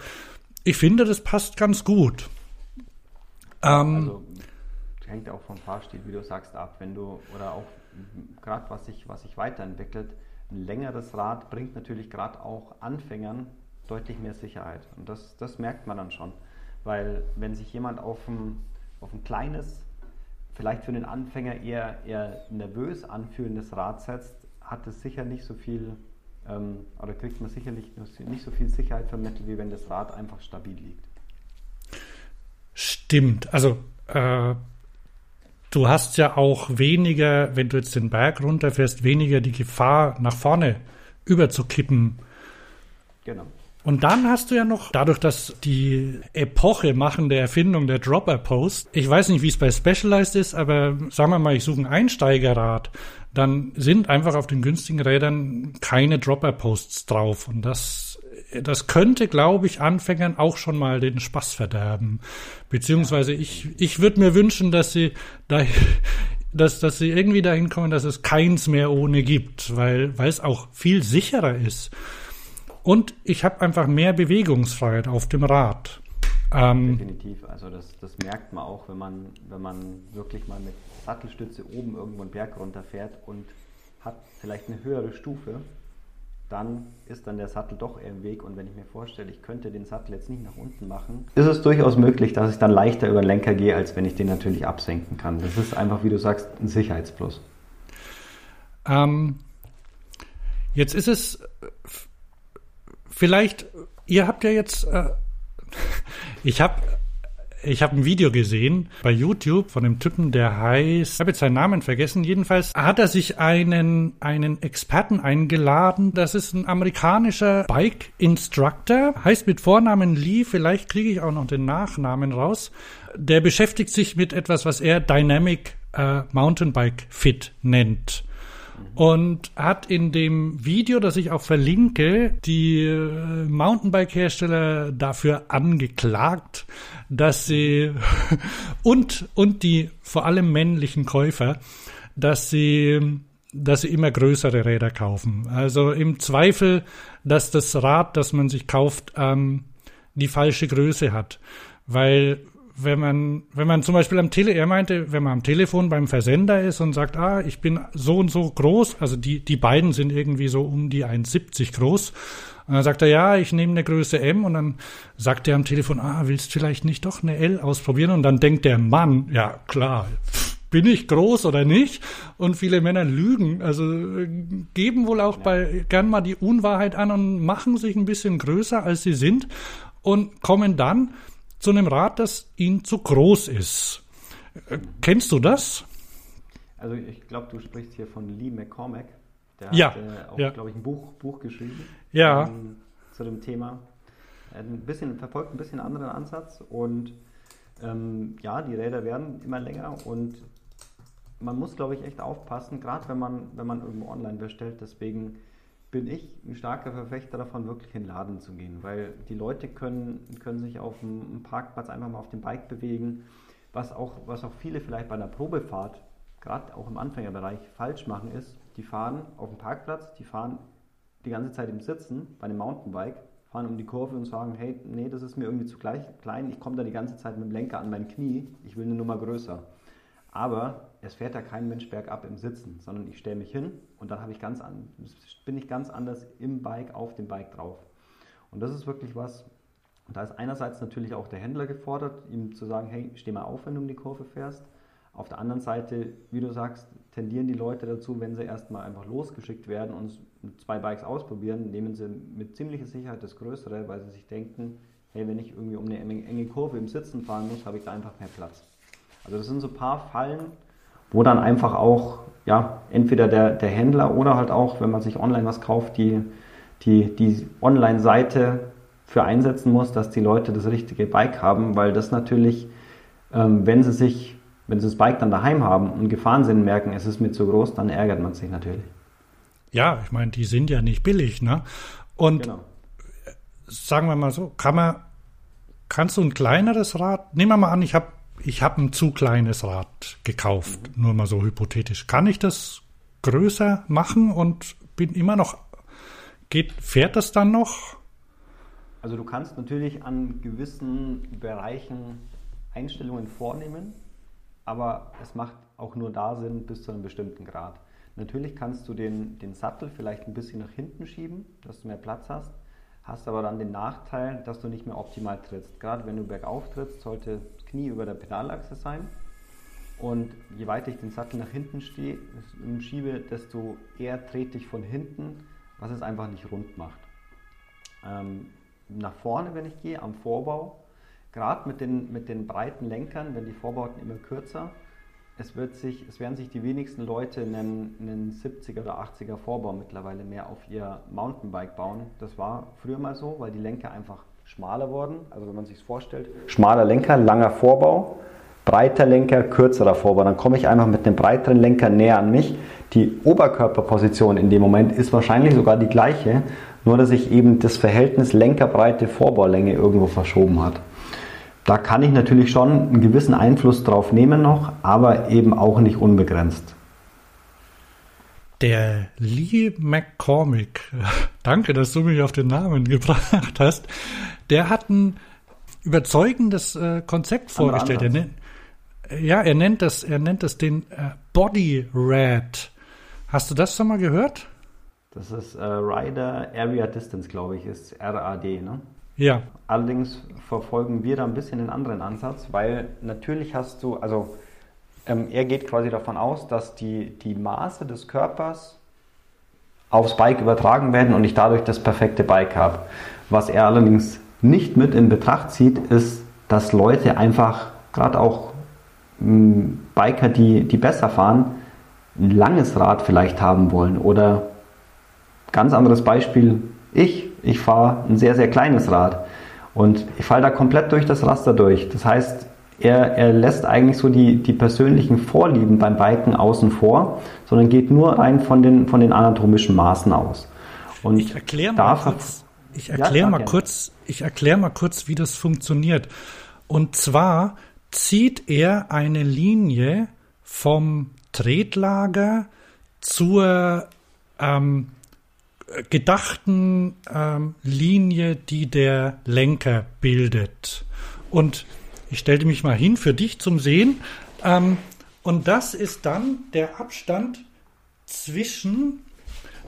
ich finde, das passt ganz gut. Ähm, also hängt auch vom Fahrstil, wie du sagst, ab. Wenn du, oder auch gerade was sich, was sich weiterentwickelt, ein längeres Rad bringt natürlich gerade auch Anfängern deutlich mehr Sicherheit. Und das, das merkt man dann schon. Weil wenn sich jemand auf ein, auf ein kleines, vielleicht für den Anfänger eher, eher nervös anfühlendes Rad setzt, hat es sicher nicht so viel, ähm, oder kriegt man sicherlich nicht so viel Sicherheit vermittelt, wie wenn das Rad einfach stabil liegt. Stimmt. Also äh, du hast ja auch weniger, wenn du jetzt den Berg runterfährst, weniger die Gefahr, nach vorne überzukippen. Genau. Und dann hast du ja noch, dadurch, dass die Epoche machen der Erfindung der Dropper Post, ich weiß nicht, wie es bei Specialized ist, aber sagen wir mal, ich suche ein Einsteigerrad, dann sind einfach auf den günstigen Rädern keine Dropper Posts drauf. Und das, das könnte, glaube ich, Anfängern auch schon mal den Spaß verderben. Beziehungsweise ich, ich würde mir wünschen, dass sie da, dass, dass sie irgendwie dahin kommen, dass es keins mehr ohne gibt, weil, weil es auch viel sicherer ist. Und ich habe einfach mehr Bewegungsfreiheit auf dem Rad. Ähm, Definitiv. Also das, das merkt man auch, wenn man, wenn man wirklich mal mit Sattelstütze oben irgendwo einen Berg runterfährt und hat vielleicht eine höhere Stufe, dann ist dann der Sattel doch eher im Weg. Und wenn ich mir vorstelle, ich könnte den Sattel jetzt nicht nach unten machen, ist es durchaus möglich, dass ich dann leichter über den Lenker gehe, als wenn ich den natürlich absenken kann. Das ist einfach, wie du sagst, ein Sicherheitsplus. Ähm, jetzt ist es vielleicht, ihr habt ja jetzt, äh, ich habe ich habe ein Video gesehen bei YouTube von einem Typen, der heißt, ich habe jetzt seinen Namen vergessen, jedenfalls hat er sich einen, einen Experten eingeladen. Das ist ein amerikanischer Bike Instructor, heißt mit Vornamen Lee, vielleicht kriege ich auch noch den Nachnamen raus. Der beschäftigt sich mit etwas, was er Dynamic äh, Mountainbike Fit nennt und hat in dem Video, das ich auch verlinke, die äh, Mountainbike-Hersteller dafür angeklagt, dass sie und und die vor allem männlichen Käufer, dass sie dass sie immer größere Räder kaufen. Also im Zweifel, dass das Rad, das man sich kauft, ähm, die falsche Größe hat. Weil wenn man, wenn man zum Beispiel am Tele, er meinte, wenn man am Telefon beim Versender ist und sagt, ah, ich bin so und so groß, also die, die beiden sind irgendwie so um die 1,70 groß. Und dann sagt er, ja, ich nehme eine Größe M und dann sagt er am Telefon, ah, willst vielleicht nicht doch eine L ausprobieren? Und dann denkt der Mann, ja, klar, bin ich groß oder nicht? Und viele Männer lügen, also geben wohl auch bei gern mal die Unwahrheit an und machen sich ein bisschen größer, als sie sind und kommen dann zu einem Rad, das ihnen zu groß ist. Äh, kennst du das? Also ich glaube, du sprichst hier von Lee McCormack. Der ja, hat äh, auch, ja. glaube ich, ein Buch, Buch geschrieben ja. ähm, zu dem Thema. Er ein bisschen, verfolgt ein bisschen anderen Ansatz und ähm, ja, die Räder werden immer länger und man muss, glaube ich, echt aufpassen, gerade wenn man, wenn man irgendwo online bestellt. Deswegen bin ich ein starker Verfechter davon, wirklich in den Laden zu gehen, weil die Leute können, können sich auf dem Parkplatz einfach mal auf dem Bike bewegen, was auch, was auch viele vielleicht bei einer Probefahrt, gerade auch im Anfängerbereich, falsch machen ist, die fahren auf dem Parkplatz, die fahren die ganze Zeit im Sitzen bei einem Mountainbike, fahren um die Kurve und sagen, hey, nee, das ist mir irgendwie zu klein, ich komme da die ganze Zeit mit dem Lenker an mein Knie, ich will eine Nummer größer. Aber es fährt ja kein Mensch bergab im Sitzen, sondern ich stelle mich hin und dann ich an, bin ich ganz anders im Bike, auf dem Bike drauf. Und das ist wirklich was, da ist einerseits natürlich auch der Händler gefordert, ihm zu sagen, hey, steh mal auf, wenn du um die Kurve fährst. Auf der anderen Seite, wie du sagst, tendieren die Leute dazu, wenn sie erstmal einfach losgeschickt werden und zwei Bikes ausprobieren, nehmen sie mit ziemlicher Sicherheit das Größere, weil sie sich denken, hey, wenn ich irgendwie um eine enge Kurve im Sitzen fahren muss, habe ich da einfach mehr Platz. Also das sind so ein paar Fallen, wo dann einfach auch, ja, entweder der, der Händler oder halt auch, wenn man sich online was kauft, die, die, die Online-Seite für einsetzen muss, dass die Leute das richtige Bike haben, weil das natürlich, ähm, wenn sie sich, wenn sie das Bike dann daheim haben und gefahren sind, merken, es ist mir zu groß, dann ärgert man sich natürlich. Ja, ich meine, die sind ja nicht billig, ne? Und genau. sagen wir mal so, kann man, kannst du ein kleineres Rad, nehmen wir mal an, ich habe ich habe ein zu kleines Rad gekauft, mhm. nur mal so hypothetisch. Kann ich das größer machen und bin immer noch, geht, fährt das dann noch? Also du kannst natürlich an gewissen Bereichen Einstellungen vornehmen, aber es macht auch nur da Sinn bis zu einem bestimmten Grad. Natürlich kannst du den, den Sattel vielleicht ein bisschen nach hinten schieben, dass du mehr Platz hast hast aber dann den Nachteil, dass du nicht mehr optimal trittst. Gerade wenn du bergauf trittst, sollte das Knie über der Pedalachse sein. Und je weiter ich den Sattel nach hinten stehe, schiebe, desto eher trete ich von hinten, was es einfach nicht rund macht. Ähm, nach vorne, wenn ich gehe, am Vorbau, gerade mit den, mit den breiten Lenkern, wenn die Vorbauten immer kürzer, es, wird sich, es werden sich die wenigsten Leute einen, einen 70er oder 80er Vorbau mittlerweile mehr auf ihr Mountainbike bauen. Das war früher mal so, weil die Lenker einfach schmaler wurden. Also wenn man sich vorstellt, schmaler Lenker, langer Vorbau, breiter Lenker, kürzerer Vorbau. Dann komme ich einfach mit einem breiteren Lenker näher an mich. Die Oberkörperposition in dem Moment ist wahrscheinlich sogar die gleiche, nur dass sich eben das Verhältnis Lenkerbreite Vorbaulänge irgendwo verschoben hat. Da kann ich natürlich schon einen gewissen Einfluss drauf nehmen noch, aber eben auch nicht unbegrenzt. Der Lee McCormick, danke, dass du mich auf den Namen gebracht hast, der hat ein überzeugendes äh, Konzept vorgestellt. Er nennt, ja, er nennt das, er nennt das den äh, Body Rad. Hast du das schon mal gehört? Das ist äh, Rider Area Distance, glaube ich, ist RAD, ne? Ja. Allerdings verfolgen wir da ein bisschen einen anderen Ansatz, weil natürlich hast du, also ähm, er geht quasi davon aus, dass die, die Maße des Körpers aufs Bike übertragen werden und ich dadurch das perfekte Bike habe. Was er allerdings nicht mit in Betracht zieht, ist, dass Leute einfach, gerade auch m, Biker, die, die besser fahren, ein langes Rad vielleicht haben wollen. Oder ganz anderes Beispiel, ich, ich fahre ein sehr, sehr kleines Rad und ich falle da komplett durch das Raster durch. Das heißt, er, er lässt eigentlich so die, die persönlichen Vorlieben beim Biken außen vor, sondern geht nur rein von den, von den anatomischen Maßen aus. Und ich erkläre mal, kurz, ich erklär ja, mal kurz, ich erkläre mal kurz, wie das funktioniert. Und zwar zieht er eine Linie vom Tretlager zur ähm, gedachten ähm, Linie, die der Lenker bildet. Und ich stellte mich mal hin für dich zum Sehen. Ähm, und das ist dann der Abstand zwischen,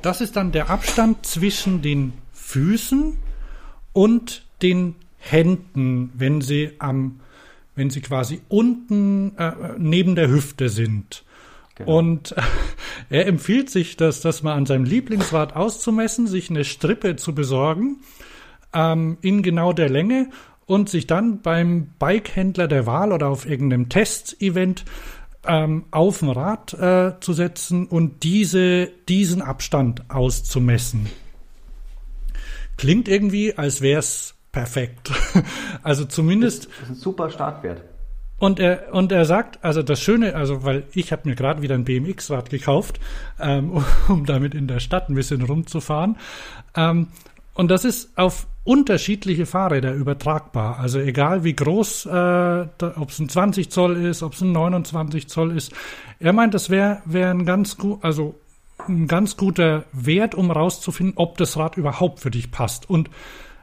das ist dann der Abstand zwischen den Füßen und den Händen, wenn sie am, wenn sie quasi unten äh, neben der Hüfte sind. Genau. Und er empfiehlt sich, das, das mal an seinem Lieblingsrad auszumessen, sich eine Strippe zu besorgen, ähm, in genau der Länge und sich dann beim Bikehändler der Wahl oder auf irgendeinem Testevent ähm, auf ein Rad äh, zu setzen und diese, diesen Abstand auszumessen. Klingt irgendwie, als wäre es perfekt. also zumindest. Das ist ein super Startwert. Und er, und er sagt, also das Schöne, also weil ich habe mir gerade wieder ein BMX-Rad gekauft, ähm, um damit in der Stadt ein bisschen rumzufahren. Ähm, und das ist auf unterschiedliche Fahrräder übertragbar. Also egal wie groß, äh, ob es ein 20 Zoll ist, ob es ein 29 Zoll ist. Er meint, das wäre wär ein ganz gut, also ein ganz guter Wert, um rauszufinden, ob das Rad überhaupt für dich passt. Und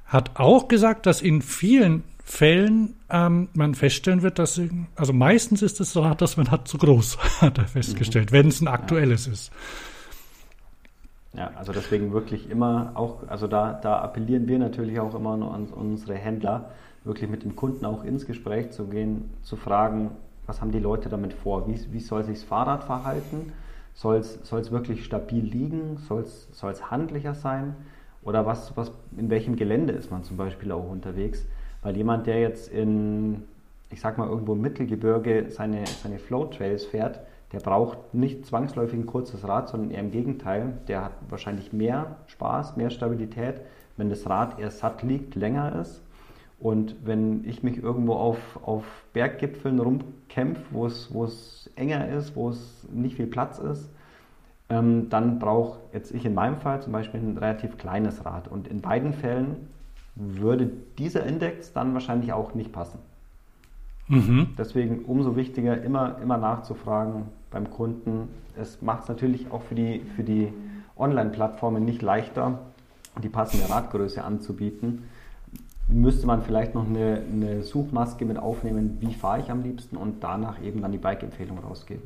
hat auch gesagt, dass in vielen Fällen ähm, man feststellen wird, dass also meistens ist das Rad, das man hat, zu groß, hat er festgestellt, mhm. wenn es ein aktuelles ja. ist. Ja, also deswegen wirklich immer auch, also da, da appellieren wir natürlich auch immer an unsere Händler, wirklich mit dem Kunden auch ins Gespräch zu gehen, zu fragen, was haben die Leute damit vor? Wie, wie soll sich das Fahrrad verhalten? Soll es wirklich stabil liegen? Soll es handlicher sein? Oder was, was, in welchem Gelände ist man zum Beispiel auch unterwegs? Weil jemand, der jetzt in, ich sag mal, irgendwo im Mittelgebirge seine, seine Flow Trails fährt, der braucht nicht zwangsläufig ein kurzes Rad, sondern eher im Gegenteil. Der hat wahrscheinlich mehr Spaß, mehr Stabilität, wenn das Rad eher satt liegt, länger ist. Und wenn ich mich irgendwo auf, auf Berggipfeln rumkämpfe, wo es, wo es enger ist, wo es nicht viel Platz ist, ähm, dann brauche jetzt ich in meinem Fall zum Beispiel ein relativ kleines Rad. Und in beiden Fällen würde dieser Index dann wahrscheinlich auch nicht passen. Mhm. Deswegen umso wichtiger, immer, immer nachzufragen beim Kunden. Es macht es natürlich auch für die, für die Online-Plattformen nicht leichter, die passende Radgröße anzubieten. Müsste man vielleicht noch eine, eine Suchmaske mit aufnehmen, wie fahre ich am liebsten und danach eben dann die Bike-Empfehlung rausgeben.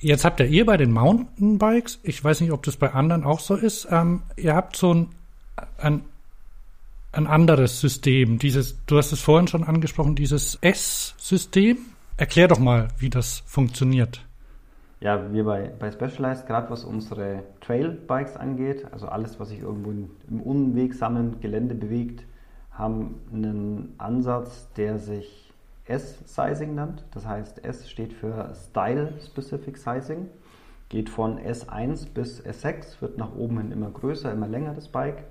Jetzt habt ihr ihr bei den Mountainbikes, ich weiß nicht, ob das bei anderen auch so ist, ähm, ihr habt so ein, ein ein anderes System. Dieses, du hast es vorhin schon angesprochen, dieses S-System. Erklär doch mal, wie das funktioniert. Ja, wir bei, bei Specialized, gerade was unsere Trail-Bikes angeht, also alles, was sich irgendwo im unwegsamen Gelände bewegt, haben einen Ansatz, der sich S-Sizing nennt. Das heißt, S steht für Style Specific Sizing. Geht von S1 bis S6, wird nach oben hin immer größer, immer länger das Bike.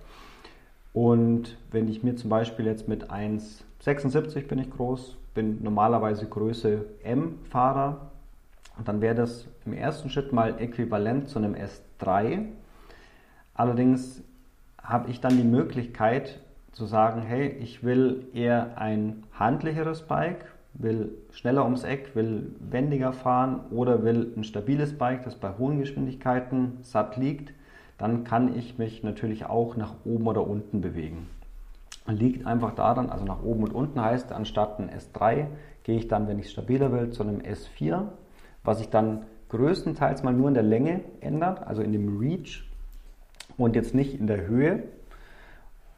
Und wenn ich mir zum Beispiel jetzt mit 1,76 bin ich groß, bin normalerweise Größe M-Fahrer, dann wäre das im ersten Schritt mal äquivalent zu einem S3. Allerdings habe ich dann die Möglichkeit zu sagen, hey, ich will eher ein handlicheres Bike, will schneller ums Eck, will wendiger fahren oder will ein stabiles Bike, das bei hohen Geschwindigkeiten satt liegt dann kann ich mich natürlich auch nach oben oder unten bewegen. Liegt einfach daran, also nach oben und unten heißt, anstatt ein S3 gehe ich dann, wenn ich stabiler will, zu einem S4, was sich dann größtenteils mal nur in der Länge ändert, also in dem Reach und jetzt nicht in der Höhe.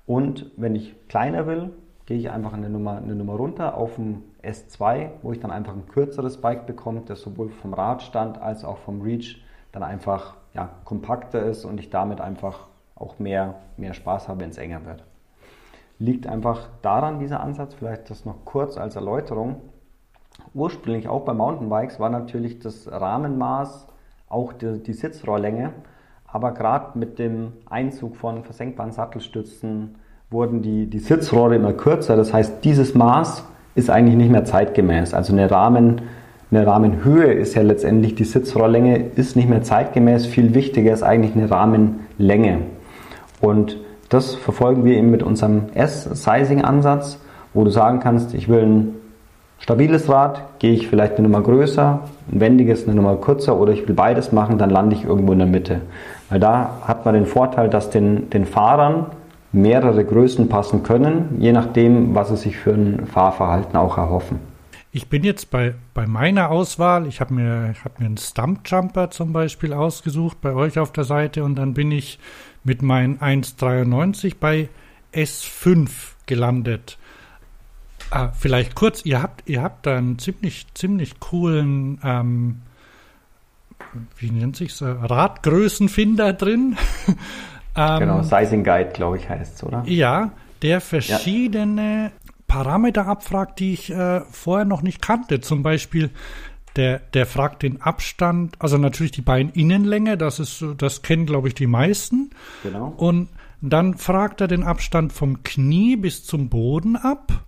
Und wenn ich kleiner will, gehe ich einfach eine Nummer, eine Nummer runter auf ein S2, wo ich dann einfach ein kürzeres Bike bekomme, das sowohl vom Radstand als auch vom Reach dann einfach ja, kompakter ist und ich damit einfach auch mehr, mehr Spaß habe, wenn es enger wird. Liegt einfach daran, dieser Ansatz, vielleicht das noch kurz als Erläuterung. Ursprünglich auch bei Mountainbikes war natürlich das Rahmenmaß auch die, die Sitzrohrlänge, aber gerade mit dem Einzug von versenkbaren Sattelstützen wurden die, die Sitzrohre immer kürzer. Das heißt, dieses Maß ist eigentlich nicht mehr zeitgemäß. Also eine Rahmen, eine Rahmenhöhe ist ja letztendlich die Sitzrohrlänge, ist nicht mehr zeitgemäß. Viel wichtiger ist eigentlich eine Rahmenlänge. Und das verfolgen wir eben mit unserem S-Sizing-Ansatz, wo du sagen kannst, ich will ein stabiles Rad, gehe ich vielleicht eine Nummer größer, ein wendiges eine Nummer kürzer oder ich will beides machen, dann lande ich irgendwo in der Mitte. Weil da hat man den Vorteil, dass den, den Fahrern mehrere Größen passen können, je nachdem, was sie sich für ein Fahrverhalten auch erhoffen. Ich bin jetzt bei, bei meiner Auswahl, ich habe mir, hab mir einen Stumpjumper zum Beispiel ausgesucht bei euch auf der Seite und dann bin ich mit meinen 1,93 bei S5 gelandet. Ah, vielleicht kurz, ihr habt, ihr habt da einen ziemlich, ziemlich coolen, ähm, wie nennt sich's, Radgrößenfinder drin. ähm, genau, Sizing Guide, glaube ich, heißt es, oder? Ja, der verschiedene. Parameter abfragt, die ich äh, vorher noch nicht kannte. Zum Beispiel der, der fragt den Abstand, also natürlich die Beininnenlänge, das ist, das kennen glaube ich die meisten. Genau. Und dann fragt er den Abstand vom Knie bis zum Boden ab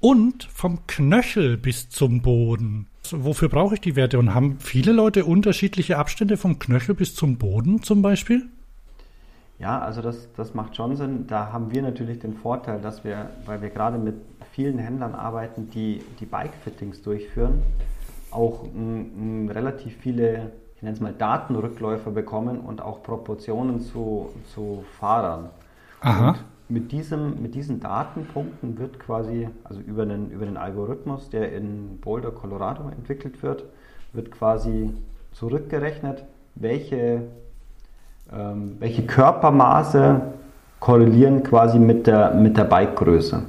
und vom Knöchel bis zum Boden. Also wofür brauche ich die Werte? Und haben viele Leute unterschiedliche Abstände vom Knöchel bis zum Boden zum Beispiel? Ja, also das, das macht schon Sinn. Da haben wir natürlich den Vorteil, dass wir, weil wir gerade mit vielen Händlern arbeiten, die die Bike-Fittings durchführen, auch m, m, relativ viele, ich nenne es mal Datenrückläufer bekommen und auch Proportionen zu, zu Fahrern. Aha. Und mit, diesem, mit diesen Datenpunkten wird quasi, also über den, über den Algorithmus, der in Boulder, Colorado entwickelt wird, wird quasi zurückgerechnet, welche, ähm, welche Körpermaße korrelieren quasi mit der, mit der Bikegröße.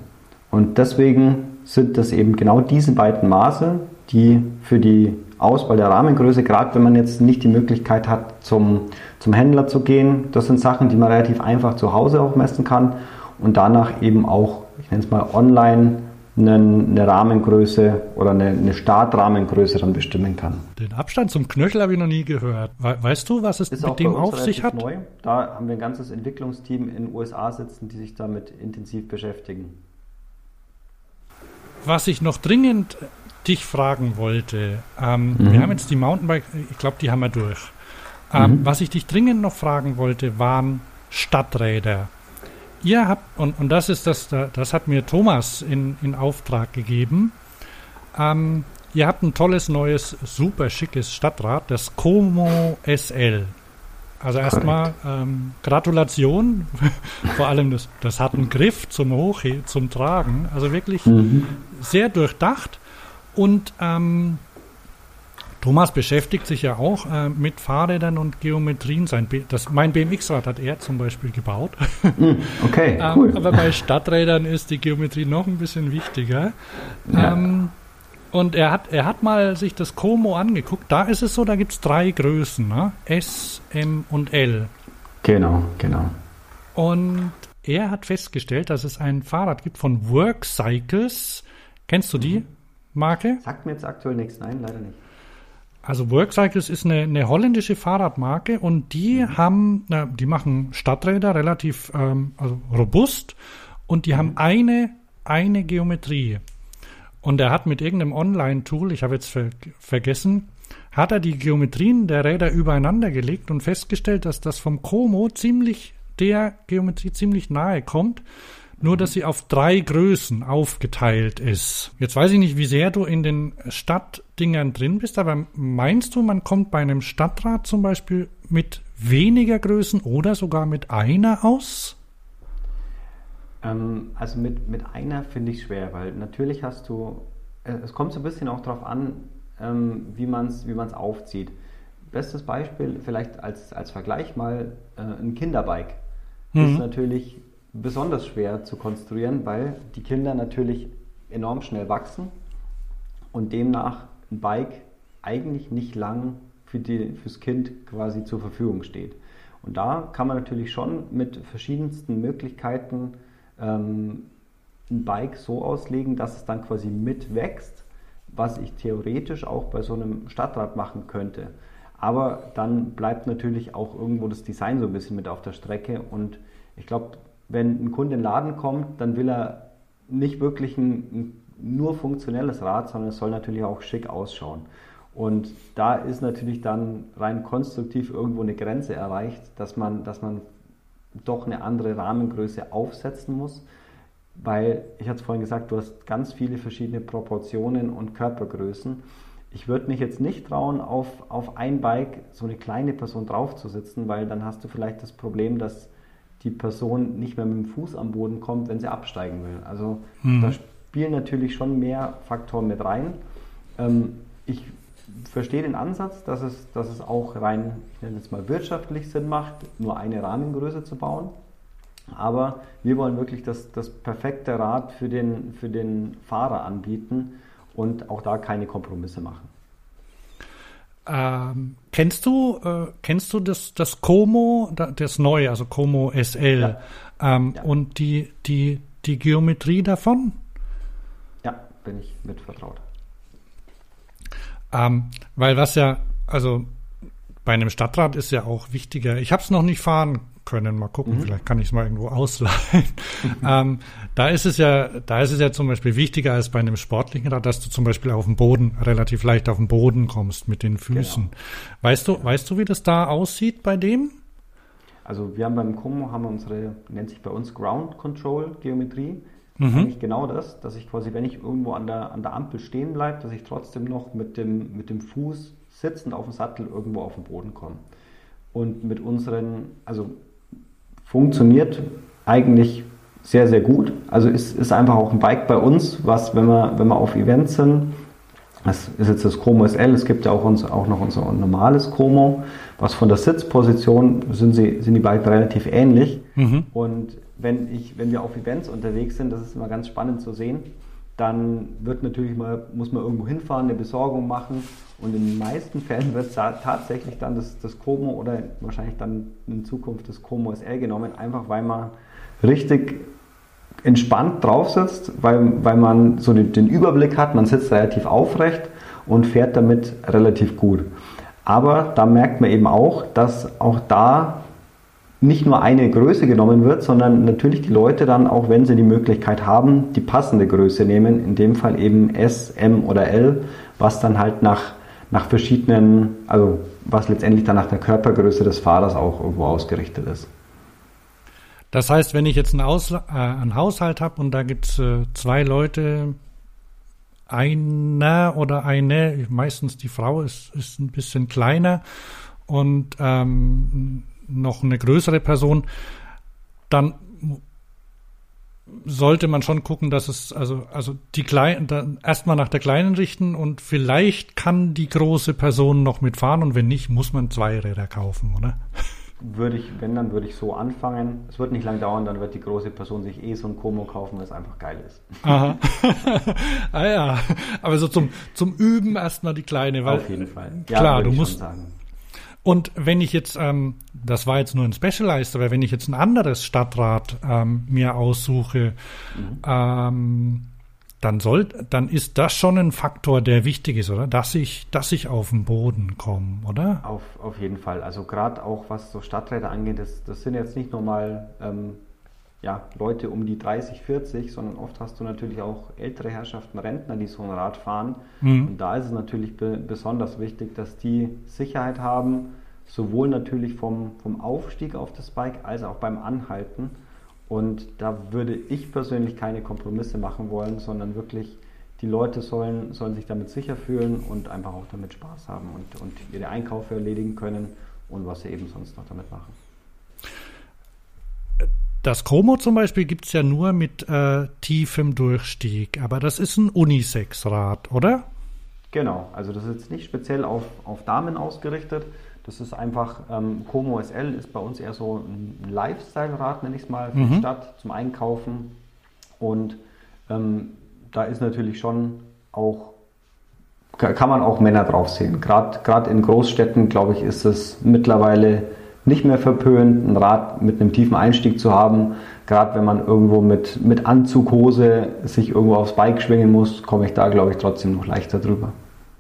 Und deswegen sind das eben genau diese beiden Maße, die für die Auswahl der Rahmengröße, gerade wenn man jetzt nicht die Möglichkeit hat, zum, zum Händler zu gehen, das sind Sachen, die man relativ einfach zu Hause auch messen kann und danach eben auch, ich nenne es mal online, eine, eine Rahmengröße oder eine, eine, Startrahmengröße dann bestimmen kann. Den Abstand zum Knöchel habe ich noch nie gehört. weißt du, was es Ist mit dem auf sich hat? Neu. Da haben wir ein ganzes Entwicklungsteam in den USA sitzen, die sich damit intensiv beschäftigen. Was ich noch dringend dich fragen wollte. Ähm, mhm. Wir haben jetzt die Mountainbike, ich glaube, die haben wir durch. Ähm, mhm. Was ich dich dringend noch fragen wollte, waren Stadträder. Ihr habt, und, und das ist das, das hat mir Thomas in, in Auftrag gegeben. Ähm, ihr habt ein tolles, neues, super schickes Stadtrad, das Como SL. Also erstmal ähm, Gratulation, vor allem das, das hat einen Griff zum Hoch zum Tragen, also wirklich mhm. sehr durchdacht. Und ähm, Thomas beschäftigt sich ja auch äh, mit Fahrrädern und Geometrien. Sein das, mein BMX-Rad hat er zum Beispiel gebaut. Hm, okay, ähm, cool. aber bei Stadträdern ist die Geometrie noch ein bisschen wichtiger. Ja. Ähm, und er hat, er hat mal sich das Como angeguckt. Da ist es so, da gibt es drei Größen, ne? S, M und L. Genau, genau. Und er hat festgestellt, dass es ein Fahrrad gibt von Workcycles. Kennst du die? Mhm. Marke? Sagt mir jetzt aktuell nichts, nein, leider nicht. Also Workcycles ist eine, eine holländische Fahrradmarke und die mhm. haben, na, die machen Stadträder relativ ähm, also robust und die mhm. haben eine, eine Geometrie. Und er hat mit irgendeinem Online-Tool, ich habe jetzt ver vergessen, hat er die Geometrien der Räder übereinander gelegt und festgestellt, dass das vom Como ziemlich der Geometrie ziemlich nahe kommt nur dass sie auf drei Größen aufgeteilt ist. Jetzt weiß ich nicht, wie sehr du in den Stadtdingern drin bist, aber meinst du, man kommt bei einem Stadtrat zum Beispiel mit weniger Größen oder sogar mit einer aus? Ähm, also mit, mit einer finde ich schwer, weil natürlich hast du, äh, es kommt so ein bisschen auch darauf an, ähm, wie man es wie man's aufzieht. Bestes Beispiel, vielleicht als, als Vergleich mal, äh, ein Kinderbike. Mhm. Ist natürlich besonders schwer zu konstruieren, weil die Kinder natürlich enorm schnell wachsen und demnach ein Bike eigentlich nicht lang für die, fürs Kind quasi zur Verfügung steht. Und da kann man natürlich schon mit verschiedensten Möglichkeiten ähm, ein Bike so auslegen, dass es dann quasi mitwächst, was ich theoretisch auch bei so einem Stadtrad machen könnte. Aber dann bleibt natürlich auch irgendwo das Design so ein bisschen mit auf der Strecke und ich glaube, wenn ein Kunde in den Laden kommt, dann will er nicht wirklich ein, ein nur funktionelles Rad, sondern es soll natürlich auch schick ausschauen. Und da ist natürlich dann rein konstruktiv irgendwo eine Grenze erreicht, dass man, dass man doch eine andere Rahmengröße aufsetzen muss, weil, ich hatte es vorhin gesagt, du hast ganz viele verschiedene Proportionen und Körpergrößen. Ich würde mich jetzt nicht trauen, auf, auf ein Bike so eine kleine Person draufzusitzen, weil dann hast du vielleicht das Problem, dass die Person nicht mehr mit dem Fuß am Boden kommt, wenn sie absteigen will. Also mhm. da spielen natürlich schon mehr Faktoren mit rein. Ähm, ich verstehe den Ansatz, dass es, dass es auch rein, ich nenne es mal wirtschaftlich Sinn macht, nur eine Rahmengröße zu bauen. Aber wir wollen wirklich das, das perfekte Rad für den, für den Fahrer anbieten und auch da keine Kompromisse machen. Ähm, kennst du, äh, kennst du das, das Como, das neue, also Como SL ja. Ähm, ja. und die, die, die Geometrie davon? Bin ich mit vertraut. Ähm, weil was ja, also bei einem Stadtrat ist ja auch wichtiger. Ich habe es noch nicht fahren können. Mal gucken, mhm. vielleicht kann ich es mal irgendwo ausleihen. ähm, da ist es ja, da ist es ja zum Beispiel wichtiger als bei einem sportlichen Rad, dass du zum Beispiel auf dem Boden relativ leicht auf den Boden kommst mit den Füßen. Genau. Weißt du, weißt du, wie das da aussieht bei dem? Also wir haben beim Como haben wir unsere, nennt sich bei uns Ground Control Geometrie. Mhm. eigentlich genau das, dass ich quasi, wenn ich irgendwo an der, an der Ampel stehen bleibe, dass ich trotzdem noch mit dem, mit dem Fuß sitzend auf dem Sattel irgendwo auf den Boden komme. Und mit unseren, also funktioniert eigentlich sehr, sehr gut. Also ist, ist einfach auch ein Bike bei uns, was, wenn wir, wenn wir auf Events sind, das ist jetzt das Chromo SL, es gibt ja auch, uns, auch noch unser normales Chromo, was von der Sitzposition sind, sie, sind die Bikes relativ ähnlich. Mhm. Und wenn, ich, wenn wir auf Events unterwegs sind, das ist immer ganz spannend zu sehen, dann wird natürlich mal, muss man irgendwo hinfahren, eine Besorgung machen und in den meisten Fällen wird tatsächlich dann das, das Como oder wahrscheinlich dann in Zukunft das Como SL genommen, einfach weil man richtig entspannt drauf sitzt, weil, weil man so den, den Überblick hat, man sitzt relativ aufrecht und fährt damit relativ gut. Aber da merkt man eben auch, dass auch da nicht nur eine Größe genommen wird, sondern natürlich die Leute dann, auch wenn sie die Möglichkeit haben, die passende Größe nehmen, in dem Fall eben S, M oder L, was dann halt nach nach verschiedenen, also was letztendlich dann nach der Körpergröße des Fahrers auch irgendwo ausgerichtet ist. Das heißt, wenn ich jetzt einen, Ausla äh, einen Haushalt habe und da gibt es äh, zwei Leute, einer oder eine, meistens die Frau ist, ist ein bisschen kleiner und ähm, noch eine größere Person, dann sollte man schon gucken, dass es, also, also die kleinen, erstmal nach der kleinen richten und vielleicht kann die große Person noch mitfahren und wenn nicht, muss man zwei Räder kaufen, oder? Würde ich, wenn, dann würde ich so anfangen. Es wird nicht lang dauern, dann wird die große Person sich eh so ein Como kaufen, weil es einfach geil ist. Aha. ah ja, aber so zum, zum Üben erstmal die kleine, weil. Auf jeden Fall. Ja, klar, du musst, sagen. Und wenn ich jetzt, ähm, das war jetzt nur ein Specialized, aber wenn ich jetzt ein anderes Stadtrat ähm, mir aussuche, mhm. ähm, dann soll, dann ist das schon ein Faktor, der wichtig ist, oder? Dass ich, dass ich auf den Boden komme, oder? Auf, auf jeden Fall. Also gerade auch was so Stadträte angeht, das, das sind jetzt nicht nur mal ähm, ja, Leute um die 30, 40, sondern oft hast du natürlich auch ältere Herrschaften, Rentner, die so ein Rad fahren. Mhm. Und da ist es natürlich be besonders wichtig, dass die Sicherheit haben, sowohl natürlich vom, vom Aufstieg auf das Bike als auch beim Anhalten. Und da würde ich persönlich keine Kompromisse machen wollen, sondern wirklich die Leute sollen, sollen sich damit sicher fühlen und einfach auch damit Spaß haben und, und ihre Einkäufe erledigen können und was sie eben sonst noch damit machen. Das Chromo zum Beispiel gibt es ja nur mit äh, tiefem Durchstieg, aber das ist ein Unisex-Rad, oder? Genau, also das ist jetzt nicht speziell auf, auf Damen ausgerichtet. Das ist einfach, ähm, Como SL ist bei uns eher so ein Lifestyle-Rad, nenne ich es mal, für mhm. die Stadt zum Einkaufen. Und ähm, da ist natürlich schon auch, kann man auch Männer drauf sehen. Gerade in Großstädten, glaube ich, ist es mittlerweile nicht mehr verpönt, ein Rad mit einem tiefen Einstieg zu haben. Gerade wenn man irgendwo mit, mit Anzughose sich irgendwo aufs Bike schwingen muss, komme ich da, glaube ich, trotzdem noch leichter drüber.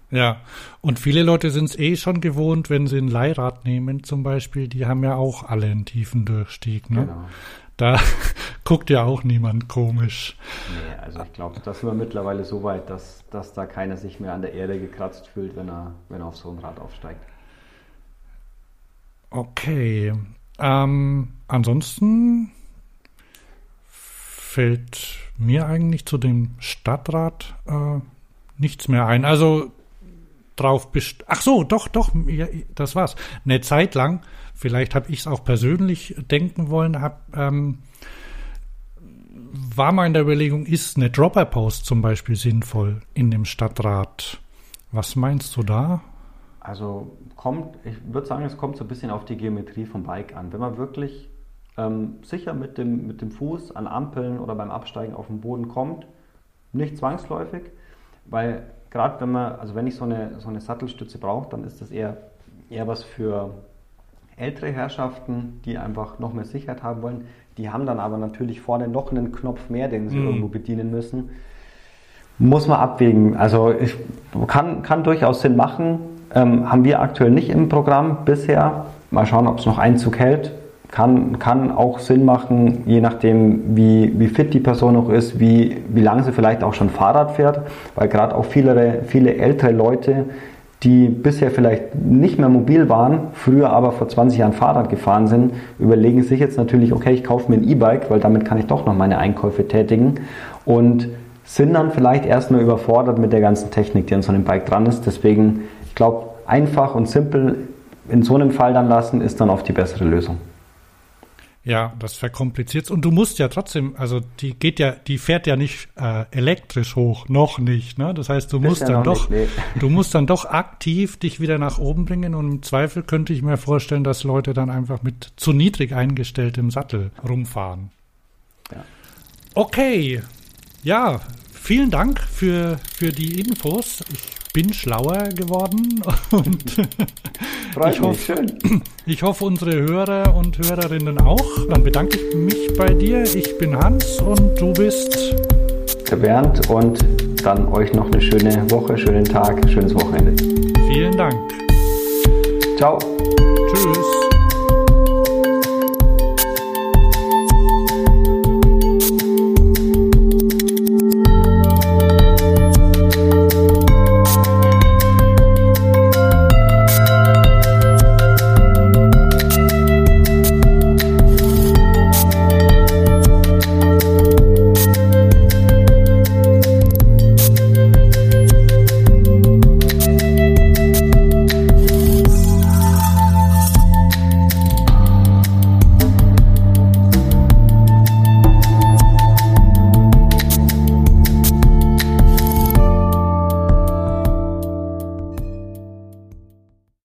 Ja, und viele Leute sind es eh schon gewohnt, wenn sie ein Leihrad nehmen zum Beispiel, die haben ja auch alle einen tiefen Durchstieg. Ne? Genau. Da guckt ja auch niemand komisch. Nee, also ich glaube, das sind wir mittlerweile so weit, dass, dass da keiner sich mehr an der Erde gekratzt fühlt, wenn er, wenn er auf so ein Rad aufsteigt. Okay. Ähm, ansonsten fällt mir eigentlich zu dem Stadtrat äh, nichts mehr ein. Also drauf best Ach so, doch, doch, ja, das war's. Eine Zeit lang, vielleicht habe ich es auch persönlich denken wollen, hab, ähm, war mal in der Überlegung, ist eine Dropper-Post zum Beispiel sinnvoll in dem Stadtrat? Was meinst du da? Also kommt, ich würde sagen, es kommt so ein bisschen auf die Geometrie vom Bike an. Wenn man wirklich ähm, sicher mit dem, mit dem Fuß an Ampeln oder beim Absteigen auf den Boden kommt, nicht zwangsläufig, weil gerade wenn man, also wenn ich so eine, so eine Sattelstütze brauche, dann ist das eher, eher was für ältere Herrschaften, die einfach noch mehr Sicherheit haben wollen. Die haben dann aber natürlich vorne noch einen Knopf mehr, den sie mm. irgendwo bedienen müssen. Muss man abwägen. Also ich, kann, kann durchaus Sinn machen. Ähm, haben wir aktuell nicht im Programm bisher. Mal schauen, ob es noch Einzug hält. Kann, kann auch Sinn machen, je nachdem, wie, wie fit die Person noch ist, wie, wie lange sie vielleicht auch schon Fahrrad fährt, weil gerade auch viele, viele ältere Leute, die bisher vielleicht nicht mehr mobil waren, früher aber vor 20 Jahren Fahrrad gefahren sind, überlegen sich jetzt natürlich, okay, ich kaufe mir ein E-Bike, weil damit kann ich doch noch meine Einkäufe tätigen und sind dann vielleicht erstmal überfordert mit der ganzen Technik, die an so einem Bike dran ist. Deswegen, ich glaube, einfach und simpel in so einem Fall dann lassen, ist dann oft die bessere Lösung. Ja, das verkompliziert und du musst ja trotzdem, also die geht ja, die fährt ja nicht äh, elektrisch hoch, noch nicht, ne? Das heißt, du musst ja dann doch, nicht, nee. du musst dann doch aktiv dich wieder nach oben bringen und im Zweifel könnte ich mir vorstellen, dass Leute dann einfach mit zu niedrig eingestelltem Sattel rumfahren. Ja. Okay, ja, vielen Dank für, für die Infos. Ich bin schlauer geworden und ich, hoffe, ich hoffe, unsere Hörer und Hörerinnen auch. Dann bedanke ich mich bei dir. Ich bin Hans und du bist der Bernd und dann euch noch eine schöne Woche, schönen Tag, schönes Wochenende. Vielen Dank. Ciao.